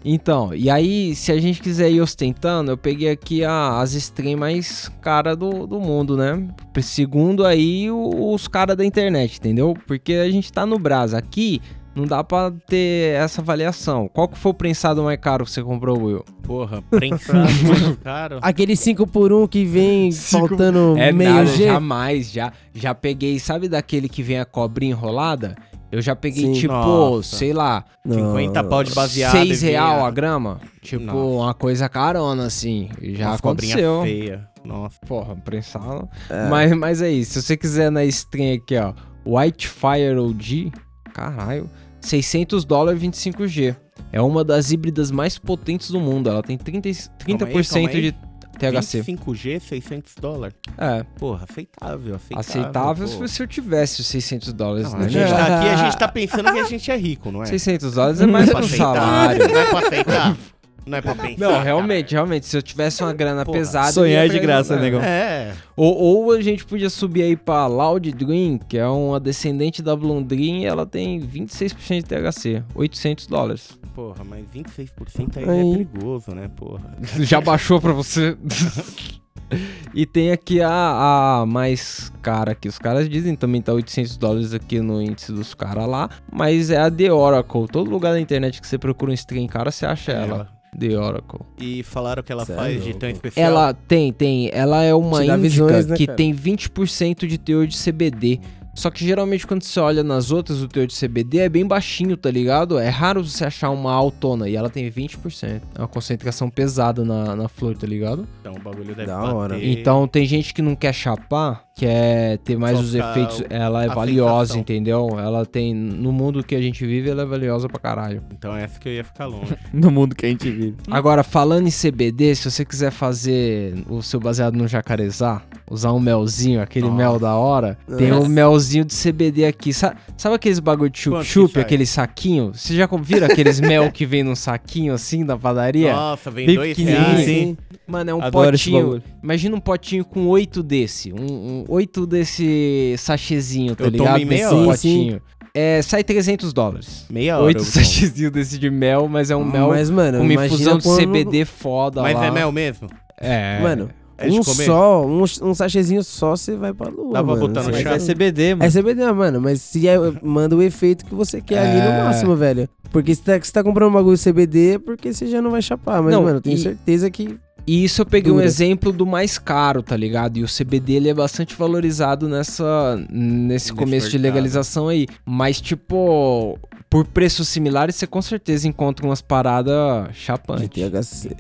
Speaker 1: Então, e aí, se a gente quiser ir ostentando, eu peguei aqui a- as stream mais caras do, do mundo, né? Segundo aí o- os caras da internet, entendeu? Porque a gente tá no Brás. Aqui não dá pra ter essa avaliação. Qual que foi o prensado mais caro que você comprou, Will?
Speaker 4: Porra, prensado, muito caro.
Speaker 3: Aquele 5 por 1 que vem
Speaker 1: Cinco-
Speaker 3: faltando
Speaker 1: É
Speaker 3: meio
Speaker 1: nada,
Speaker 3: G.
Speaker 1: jamais. Já, já peguei, sabe daquele que vem a cobrinha enrolada? Eu já peguei,
Speaker 3: Sim.
Speaker 1: tipo,
Speaker 4: Nossa.
Speaker 1: sei lá,
Speaker 4: 50 pau de baseado.
Speaker 1: 6
Speaker 4: e vinha-
Speaker 1: real a grama. Tipo,
Speaker 4: Nossa.
Speaker 1: uma coisa carona, assim. Já
Speaker 4: cobrinha
Speaker 1: aconteceu.
Speaker 4: feia. Nossa.
Speaker 1: Porra, prensado.
Speaker 3: É.
Speaker 1: Mas, mas é isso. Se você quiser na stream aqui, ó. Whitefire OG. Caralho. 600 dólares 25G. É uma das híbridas mais potentes do mundo. Ela tem 30, e- 30%
Speaker 4: calma aí.
Speaker 1: de THC.
Speaker 4: 25G, 600 dólares.
Speaker 1: É,
Speaker 4: Porra, aceitável, aceitável.
Speaker 1: aceitável
Speaker 4: pô.
Speaker 1: se, eu tivesse os 600 dólares,
Speaker 4: Não,
Speaker 1: né?
Speaker 4: a gente tá aqui, a gente tá pensando que a gente é rico, não é?
Speaker 1: 600 dólares é mais
Speaker 4: Não é
Speaker 1: um salário.
Speaker 4: Não é pra aceitar. Não é pra pensar.
Speaker 1: Não, realmente, realmente. Se eu tivesse uma grana
Speaker 4: Porra,
Speaker 1: pesada...
Speaker 2: sonhar é de graça,
Speaker 1: é.
Speaker 2: negão.
Speaker 4: É.
Speaker 1: Ou, ou a gente podia subir aí pra Loud Dream, que é uma descendente da Blonde Dream, e ela tem 26% de THC, 800 dólares.
Speaker 4: Porra, mas 26% aí,
Speaker 3: Aí.
Speaker 4: é perigoso, né, porra?
Speaker 1: Já baixou pra você? e tem aqui a, a mais cara que os caras dizem, também tá 800 dólares aqui no índice dos caras lá, mas é a The Oracle. Todo lugar da internet que você procura um stream cara, você acha ela. The Oracle.
Speaker 4: E falaram que ela
Speaker 3: é
Speaker 4: faz de tão especial.
Speaker 1: Ela tem, tem. Ela é uma índica
Speaker 3: visões, né,
Speaker 1: que
Speaker 3: cara?
Speaker 1: tem 20% de teor de CBD. Só que geralmente quando você olha nas outras, o teor de CBD é bem baixinho, tá ligado? É raro você achar uma autona e ela tem 20%. É uma concentração pesada na, na flor, tá ligado?
Speaker 4: Então o bagulho deve
Speaker 3: Da
Speaker 4: bater.
Speaker 3: hora.
Speaker 1: Então tem gente que não quer chapar, quer ter mais
Speaker 4: Só
Speaker 1: os efeitos, ela é valiosa,
Speaker 4: sensação.
Speaker 1: entendeu? Ela tem. No mundo que a gente vive, ela é valiosa pra caralho.
Speaker 4: Então essa que eu ia ficar longe.
Speaker 2: No mundo que a gente vive.
Speaker 1: Agora, falando em CBD, se você quiser fazer o seu baseado no jacarezá, usar um melzinho, aquele
Speaker 4: Nossa.
Speaker 1: mel da hora, tem um melzinho de CBD aqui. Sa- Sabe, aqueles bagulho de chup-chup, aquele saquinho? Você já viram aqueles mel que vem num saquinho assim da padaria?
Speaker 4: Nossa, vem
Speaker 1: Bem
Speaker 4: dois reais.
Speaker 1: assim. Mano, é um
Speaker 2: Adoro
Speaker 1: potinho. Imagina um potinho com oito desse. Um, um- oito desse sachezinho, tá
Speaker 4: Eu
Speaker 1: ligado?
Speaker 4: tomo em meia
Speaker 1: Desse potinho. É, sai 300 dólares.
Speaker 4: Meia hora.
Speaker 1: Oito sachezinhos desse de mel, mas é um mel
Speaker 3: Mas, mano,
Speaker 1: com uma infusão de CBD foda
Speaker 4: Mas
Speaker 1: lá.
Speaker 4: é mel mesmo?
Speaker 1: É.
Speaker 3: Mano,
Speaker 4: É
Speaker 3: um
Speaker 4: comer?
Speaker 3: só, um, um sachezinho só, você vai pra lua,
Speaker 4: Dá pra
Speaker 3: mano.
Speaker 4: botar no
Speaker 3: Você
Speaker 2: Mas
Speaker 3: vai-
Speaker 2: é CBD, mano.
Speaker 3: É CBD, mano, mas se é, manda o efeito que você quer ali
Speaker 1: É.
Speaker 3: no máximo, velho. Porque se tá, se tá comprando um bagulho CBD, é porque você já não vai chapar. Mas,
Speaker 1: Não,
Speaker 3: mano, eu tenho
Speaker 1: e-
Speaker 3: certeza que.
Speaker 1: E isso eu peguei um
Speaker 3: Dura.
Speaker 1: exemplo do mais caro, tá ligado? E o CBD ele é bastante valorizado nessa nesse começo de legalização aí. Mas, tipo, por preços similares, você com certeza encontra umas paradas
Speaker 3: De
Speaker 1: chapantes.
Speaker 3: THC.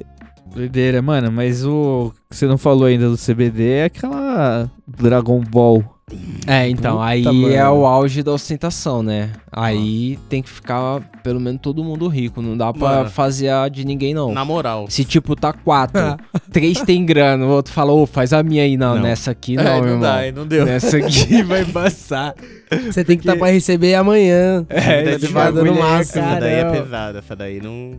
Speaker 2: Doideira, mano. Mas o que você não falou ainda do CBD é aquela Dragon Ball.
Speaker 1: É, então,
Speaker 3: Puta,
Speaker 1: aí
Speaker 3: mano.
Speaker 1: é o auge da ostentação, né? Aí tem que ficar, pelo menos, todo mundo rico. Não dá pra
Speaker 4: Mano.
Speaker 1: fazer a de ninguém, não.
Speaker 4: Na moral.
Speaker 1: Se tipo tá quatro, três tem grana, o outro fala, ô, faz a minha aí. Não,
Speaker 4: Não.
Speaker 1: nessa aqui não,
Speaker 2: É,
Speaker 1: meu
Speaker 2: não
Speaker 1: irmão.
Speaker 2: dá, aí não deu.
Speaker 1: Nessa aqui vai passar.
Speaker 3: Você tem que estar pra receber amanhã.
Speaker 1: É,
Speaker 3: Tá
Speaker 1: esse
Speaker 3: ligado?
Speaker 1: bagulho
Speaker 3: no
Speaker 1: é
Speaker 3: máximo.
Speaker 4: Essa daí é
Speaker 1: Caramba.
Speaker 4: pesada, essa daí não.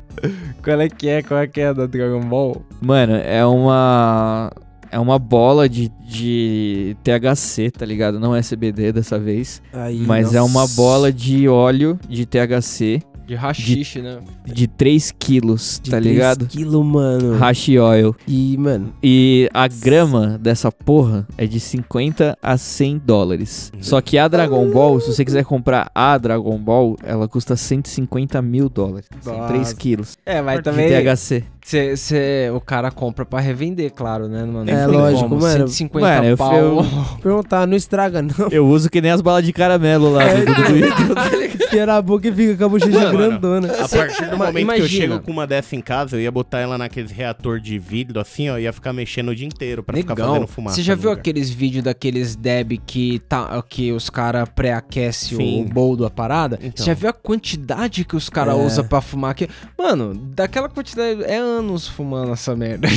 Speaker 1: Qual é que é? Qual é que é da Dragon Ball?
Speaker 2: Mano, é uma. É uma bola de, de THC, tá ligado? Não é CBD dessa vez.
Speaker 3: Aí,
Speaker 2: Mas é uma
Speaker 3: nossa.
Speaker 2: bola de óleo de THC
Speaker 1: De rachixe, né?
Speaker 2: de 3 quilos,
Speaker 3: De
Speaker 2: tá
Speaker 3: 3
Speaker 2: ligado?
Speaker 3: quilo, mano.
Speaker 2: Hashi oil.
Speaker 3: E, mano,
Speaker 2: E a grama dessa porra é de 50 a 100 dólares. Só que a Dragon Ball, se você quiser comprar a Dragon Ball, ela custa 150 mil dólares. São
Speaker 1: Nossa.
Speaker 2: 3 quilos
Speaker 1: É, mas
Speaker 2: de
Speaker 1: também
Speaker 2: THC.
Speaker 1: Cê, cê- o cara compra pra revender, claro, né, mano?
Speaker 3: É,
Speaker 1: Não tem
Speaker 3: lógico,
Speaker 1: como.
Speaker 3: mano.
Speaker 1: 150
Speaker 2: Mano, eu-
Speaker 1: pau.
Speaker 2: eu-
Speaker 3: perguntar, não estraga não.
Speaker 2: Eu uso que nem as balas de caramelo lá do Dudu.
Speaker 3: Enfia na boca e fica com a bochecha
Speaker 4: Mano,
Speaker 3: grandona.
Speaker 4: A partir do momento que eu
Speaker 1: imagina.
Speaker 4: chego com uma dessa em casa, eu ia botar ela naqueles reator de vidro assim, ó, ia ficar mexendo o dia inteiro pra ficar
Speaker 1: Negão,
Speaker 4: fazendo fumaça.
Speaker 1: você já viu
Speaker 4: lugar.
Speaker 1: aqueles vídeos daqueles Deb que, tá, que os caras pré-aquecem o bowl da parada?
Speaker 4: Então.
Speaker 1: Você já viu a quantidade que os caras
Speaker 3: É.
Speaker 1: usam pra fumar aqui? Mano, daquela quantidade. É anos fumando essa merda.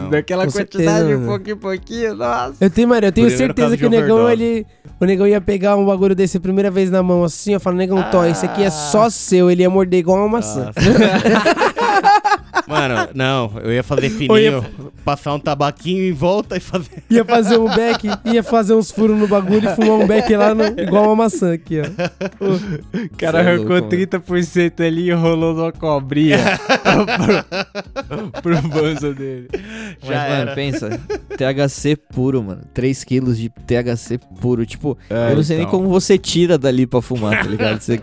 Speaker 4: Não.
Speaker 1: daquela
Speaker 3: Com
Speaker 1: quantidade
Speaker 3: certeza,
Speaker 1: de
Speaker 3: mano.
Speaker 1: pouquinho em pouquinho, nossa.
Speaker 3: Eu tenho, mano, eu tenho
Speaker 4: Primeiro
Speaker 3: certeza que o negão, ele. O negão ia pegar um bagulho desse a primeira vez na mão assim, eu falo, negão, Tó, isso aqui é só seu. Ele ia morder igual uma maçã.
Speaker 4: Mano, não, eu ia fazer fininho,
Speaker 3: ia-
Speaker 4: passar um tabaquinho em volta e fazer.
Speaker 3: Ia fazer um beck, ia fazer uns furos no bagulho e fumar um beck lá no, igual uma maçã aqui, ó.
Speaker 1: O cara
Speaker 2: é
Speaker 1: arrancou
Speaker 2: louco,
Speaker 1: 30% ali e rolou numa cobrinha pro, pro bolso dele.
Speaker 2: Mas,
Speaker 4: Já
Speaker 2: mano,
Speaker 4: era.
Speaker 2: pensa. THC puro, mano. 3 quilos de THC puro. Tipo,
Speaker 1: É,
Speaker 2: eu não sei nem
Speaker 1: então.
Speaker 2: como você tira dali pra fumar, tá ligado? Você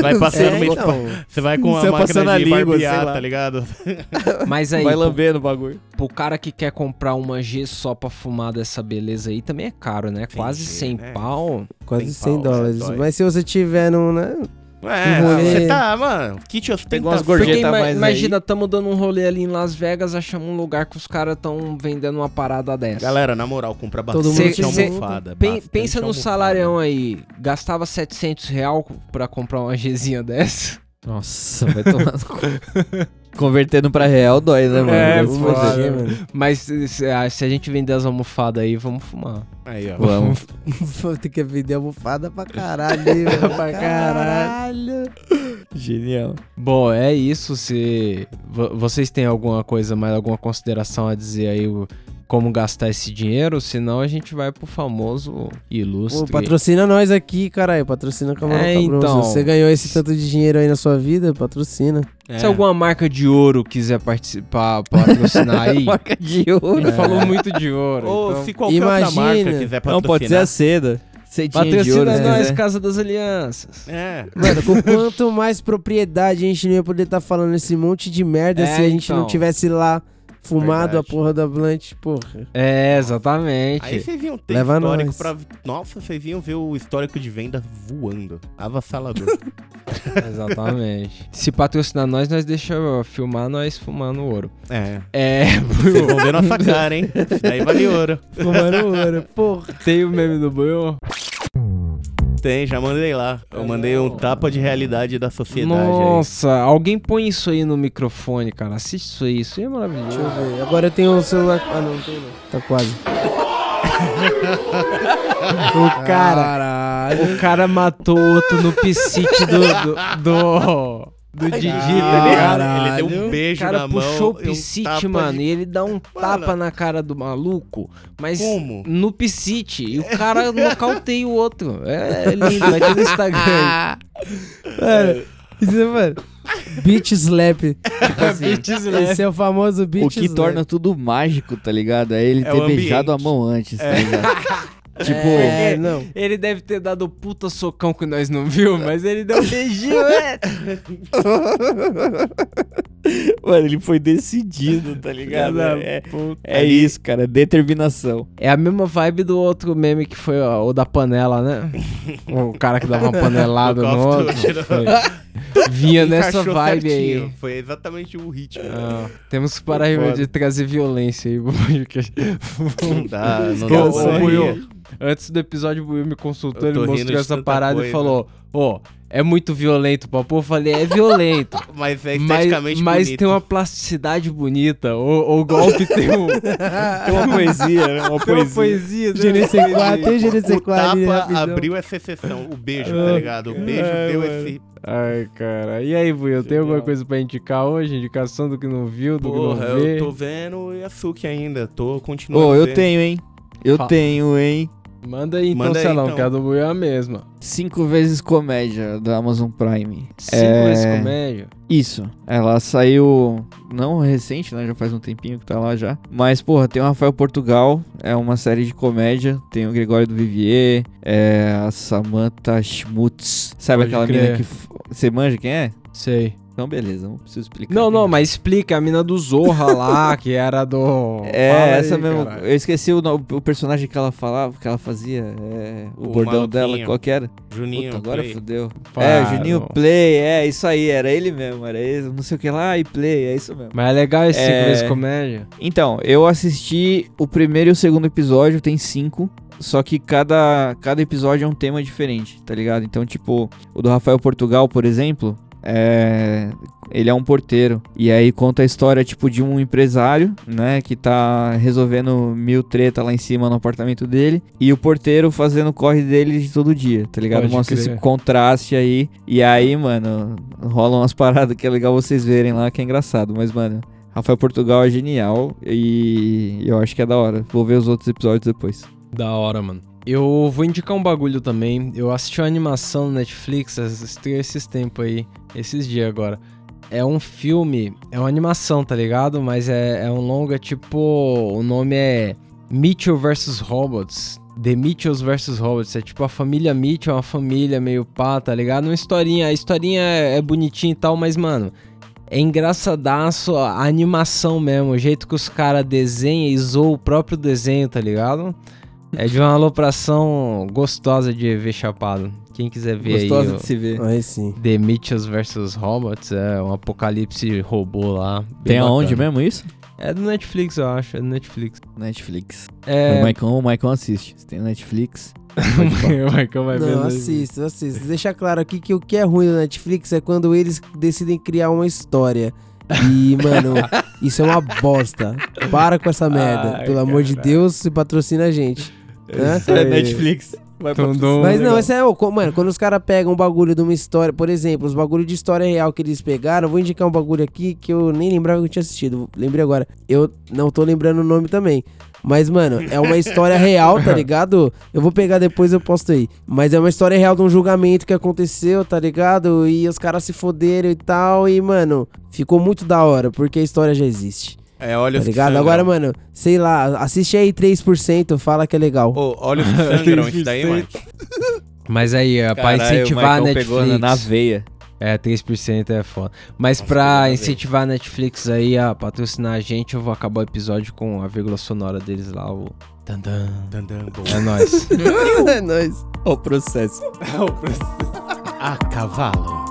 Speaker 4: Vai passando
Speaker 3: É,
Speaker 4: uma
Speaker 3: então.
Speaker 4: Você vai com
Speaker 2: Você
Speaker 4: a máquina de
Speaker 2: língua,
Speaker 4: barbear, tá ligado?
Speaker 1: Mas aí,
Speaker 2: vai lambendo o bagulho.
Speaker 1: pro cara que quer comprar uma G só pra fumar dessa beleza aí, também é caro, né? Quase
Speaker 4: G,
Speaker 1: 100
Speaker 4: né?
Speaker 1: pau.
Speaker 3: Quase
Speaker 4: Tem
Speaker 3: 100
Speaker 4: pau,
Speaker 3: dólares.
Speaker 4: né? Dói.
Speaker 3: Mas se você tiver num, né?
Speaker 4: É,
Speaker 3: Um
Speaker 4: você tá, mano, kit
Speaker 2: Pegou umas gorjetas
Speaker 1: ima-
Speaker 2: mais aí.
Speaker 1: imagina, tamo dando um rolê ali em Las Vegas, achamos um lugar que os caras tão vendendo uma parada dessa.
Speaker 4: Galera, na moral, compra
Speaker 3: Todo
Speaker 4: bastante
Speaker 3: mundo
Speaker 1: Cê- cê-
Speaker 4: almofada.
Speaker 1: Pen-
Speaker 4: bastante
Speaker 1: pensa no
Speaker 4: almofada.
Speaker 1: salarião aí. Gastava 700 real pra comprar uma Gzinha dessa.
Speaker 2: Nossa, vai tomar no cu. Convertendo pra real dói, né, mano?
Speaker 1: É,
Speaker 2: Vamos
Speaker 1: foda.
Speaker 2: fazer.
Speaker 3: mano.
Speaker 1: Mas se, se- ah, se a gente vender as almofadas aí, vamos fumar.
Speaker 4: Aí, ó.
Speaker 2: Vamos.
Speaker 3: Vou ter que vender almofada pra caralho, mano.
Speaker 1: Pra caralho.
Speaker 2: Genial.
Speaker 1: Bom, é isso. Se vo- vocês têm alguma coisa, mais alguma consideração a dizer aí o- como gastar esse dinheiro? Senão a gente vai pro famoso ilustre.
Speaker 3: Pô, patrocina nós aqui, caralho. Patrocina com a mão
Speaker 1: É, então.
Speaker 3: Se você ganhou esse tanto de dinheiro aí na sua vida, patrocina.
Speaker 4: É.
Speaker 1: Se alguma marca de ouro quiser participar, patrocinar aí.
Speaker 2: Marca de ouro.
Speaker 1: gente falou muito de ouro.
Speaker 4: Ou
Speaker 1: então-
Speaker 4: se qualquer outra
Speaker 3: Imagina.
Speaker 4: marca quiser patrocinar.
Speaker 2: Não, pode ser a seda. De
Speaker 1: Patrocina
Speaker 2: ouro,
Speaker 1: nós,
Speaker 2: quiser.
Speaker 1: Casa das Alianças.
Speaker 4: É.
Speaker 3: Mano, com quanto mais propriedade a gente não ia poder estar falando esse monte de merda
Speaker 1: É,
Speaker 3: se a gente
Speaker 1: então.
Speaker 3: não tivesse lá fumado
Speaker 4: Verdade.
Speaker 3: a porra da blunt, porra.
Speaker 1: É, exatamente.
Speaker 4: Aí vocês iam ter
Speaker 3: Leva
Speaker 4: histórico
Speaker 3: nós.
Speaker 4: pra. Nossa, vocês iam ver o histórico de venda voando. Avassalador.
Speaker 1: Exatamente. Se patrocinar nós, nós deixa filmar nós fumando ouro.
Speaker 4: é.
Speaker 1: É,
Speaker 4: Vocês vão ver nossa cara, hein? Isso Daí vale ouro.
Speaker 3: Fumando ouro, porra.
Speaker 1: tem o meme do Buiu?
Speaker 4: Tem, já mandei lá. Eu mandei um tapa de realidade da sociedade
Speaker 1: Nossa, alguém põe isso aí no microfone, cara. Assiste isso aí, isso aí é
Speaker 3: Deixa eu
Speaker 1: maravilhoso.
Speaker 3: ver. Agora eu tenho o celular. Ah, não, não tem não. Tá quase.
Speaker 1: O cara,
Speaker 3: Caralho.
Speaker 1: o cara matou outro no psite do, do, do, do Didi, tá ligado?
Speaker 4: Ele deu um.
Speaker 1: O
Speaker 4: beijo
Speaker 1: cara
Speaker 4: na mão.
Speaker 1: puxou o
Speaker 4: e um
Speaker 1: mano,
Speaker 4: de-
Speaker 1: e ele dá um tapa na cara do maluco, mas
Speaker 4: Como?
Speaker 1: no psite. E o cara nocauteia o outro. É lindo, vai ter no Instagram.
Speaker 3: Mano, isso é, mano. Beach slap.
Speaker 2: Tipo assim,
Speaker 3: Esse é o famoso beach
Speaker 2: o que
Speaker 3: slap.
Speaker 2: torna tudo mágico, tá ligado? É ele
Speaker 4: É
Speaker 2: ter
Speaker 4: o
Speaker 2: beijado a mão antes, tá ligado? Tipo,
Speaker 3: É, não.
Speaker 1: Ele deve ter dado o puta socão que nós não viu, mas ele deu um beijinho, é.
Speaker 2: mano, ele foi decidido, tá ligado? É, é isso, cara, determinação.
Speaker 1: É a mesma vibe do outro meme que foi ó, o da panela, né? O cara que dava uma panelada no outro. Vinha nessa vibe
Speaker 4: certinho.
Speaker 1: aí.
Speaker 4: Foi exatamente o ritmo.
Speaker 1: Ah, temos que parar
Speaker 4: Foda.
Speaker 1: de trazer violência aí. porque-
Speaker 4: Não dá, não dá.
Speaker 1: Antes do episódio, o Will me consultou, ele mostrou essa parada e
Speaker 4: coisa.
Speaker 1: falou: Ô, é muito violento, papo. Eu falei: é violento.
Speaker 4: Mas é
Speaker 1: mas
Speaker 4: esteticamente
Speaker 1: mas
Speaker 4: bonito.
Speaker 1: tem uma plasticidade bonita. O, o golpe tem, um,
Speaker 2: Tem uma poesia, né? Uma
Speaker 1: tem uma
Speaker 2: poesia.
Speaker 1: poesia. tem uma
Speaker 3: GNC4, tem
Speaker 4: O
Speaker 3: GNC4 ali,
Speaker 4: tapa abriu essa exceção. O beijo, tá ligado? O beijo
Speaker 1: Ai,
Speaker 4: deu
Speaker 1: mano.
Speaker 4: esse.
Speaker 1: Ai, cara. E aí, Will, tem alguma coisa pra indicar hoje? Indicação do que não viu, do
Speaker 4: Porra,
Speaker 1: que não vê?
Speaker 4: eu tô vendo o Yasuki ainda. Tô continuando.
Speaker 2: Ô, eu
Speaker 4: vendo.
Speaker 2: tenho, hein? Eu
Speaker 1: Fala.
Speaker 2: tenho, hein?
Speaker 1: Manda aí então,
Speaker 4: Manda aí,
Speaker 1: Celão,
Speaker 4: então.
Speaker 1: que a do Will é a mesma.
Speaker 2: Cinco vezes comédia da Amazon Prime.
Speaker 1: Cinco
Speaker 2: É,
Speaker 1: vezes comédia.
Speaker 2: Isso. Ela saiu. Não recente, né? Já faz um tempinho que tá lá já. Mas, porra, tem o Rafael Portugal. É uma série de comédia. Tem o Gregório do Vivier. É a Samantha Schmutz. Sabe
Speaker 1: Pode
Speaker 2: aquela
Speaker 1: crer.
Speaker 2: mina que. Você manja quem é?
Speaker 1: Sei.
Speaker 2: Então, beleza. Não preciso explicar.
Speaker 1: Não, não, mas explica a mina do Zorra lá, que era do.
Speaker 2: É,
Speaker 1: Fala aí,
Speaker 2: essa mesmo.
Speaker 1: caralho.
Speaker 2: Eu esqueci o, o personagem que ela falava, que ela fazia. É, o,
Speaker 4: O
Speaker 2: bordão dela, qual que era?
Speaker 4: Juninho,
Speaker 2: Puta, agora
Speaker 4: play.
Speaker 2: fudeu.
Speaker 1: Fala.
Speaker 2: É, Juninho Play, é, isso aí, era ele mesmo, era ele, não sei o que lá, e Play, é isso mesmo.
Speaker 1: Mas é legal esse
Speaker 2: É.
Speaker 1: vezes comédia.
Speaker 2: Então, eu assisti o primeiro e o segundo episódio, tem cinco. Só que cada, cada episódio é um tema diferente, tá ligado? Então, tipo, o do Rafael Portugal, por exemplo, é. Ele é um porteiro. E aí conta a história, tipo, de um empresário, né? Que tá resolvendo mil treta lá em cima no apartamento dele. E o porteiro fazendo o corre dele de todo dia, tá ligado?
Speaker 1: Pode
Speaker 2: Mostra
Speaker 1: crer.
Speaker 2: esse contraste aí. E aí, mano, rolam umas paradas que é legal vocês verem lá, que é engraçado. Mas, mano, Rafael Portugal é genial e eu acho que é da hora. Vou ver os outros episódios depois.
Speaker 1: Da hora, mano. Eu vou indicar um bagulho também. Eu assisti uma animação no Netflix, esses tempos aí, esses dias agora. É um filme, é uma animação, tá ligado? Mas é, é um longa, tipo. O nome é Mitchell vs Robots. The Mitchells vs Robots. É tipo a família Mitchell, uma família meio pá, tá ligado? Uma historinha. A historinha é, é bonitinha e tal, mas, mano. É engraçadaço a animação mesmo, o jeito que os caras desenham e zoam o próprio desenho, tá ligado? É de uma alopração gostosa de ver chapado. Quem quiser ver
Speaker 2: Gostosa
Speaker 1: aí,
Speaker 2: de se ver.
Speaker 3: Aí sim.
Speaker 1: o The Mitchells vs Robots, é um apocalipse robô lá.
Speaker 2: Tem aonde mesmo isso?
Speaker 1: É do Netflix, eu acho, é do Netflix.
Speaker 2: Netflix.
Speaker 1: É,
Speaker 2: O Maicon, o Maicon assiste. Se tem Netflix.
Speaker 1: o Michael vai ver
Speaker 3: Não, assisto, assisto. Deixa claro aqui que o que é ruim do Netflix é quando eles decidem criar uma história. E, mano, isso é uma bosta. Para com essa merda.
Speaker 1: Ai,
Speaker 3: Pelo amor de. Deus, se patrocina a gente. Né?
Speaker 2: Netflix. Vai
Speaker 1: Então, um
Speaker 3: Mas não, esse é, co- mano, quando os caras pegam um bagulho de uma história, por exemplo, os bagulhos de história real que eles pegaram, eu vou indicar um bagulho aqui que eu nem lembrava que eu tinha assistido. Lembrei agora. Eu não tô lembrando o nome também. Mas, mano, é uma história real, tá ligado? Eu vou pegar depois eu posto aí. Mas é uma história real de um julgamento que aconteceu, tá ligado? E os caras se foderam e tal. E, mano, ficou muito da hora, porque a história já existe.
Speaker 4: É, olha
Speaker 3: Tá ligado? Agora, mano, sei lá, assiste aí 3%, fala que é legal.
Speaker 4: Ô, olha os sangram, isso daí, mano.
Speaker 1: Mas aí, é pra
Speaker 2: Caralho, o
Speaker 1: incentivar a
Speaker 2: Maicon pegou na-
Speaker 1: Netflix.
Speaker 2: na veia.
Speaker 1: É, 3% é foda. Mas pra incentivar a Netflix aí a patrocinar a gente, eu vou acabar o episódio com a vírgula sonora deles lá, o. Tandan.
Speaker 4: Dandan, bom.
Speaker 1: É nóis.
Speaker 3: é nóis.
Speaker 5: Ó o processo.
Speaker 4: A cavalo.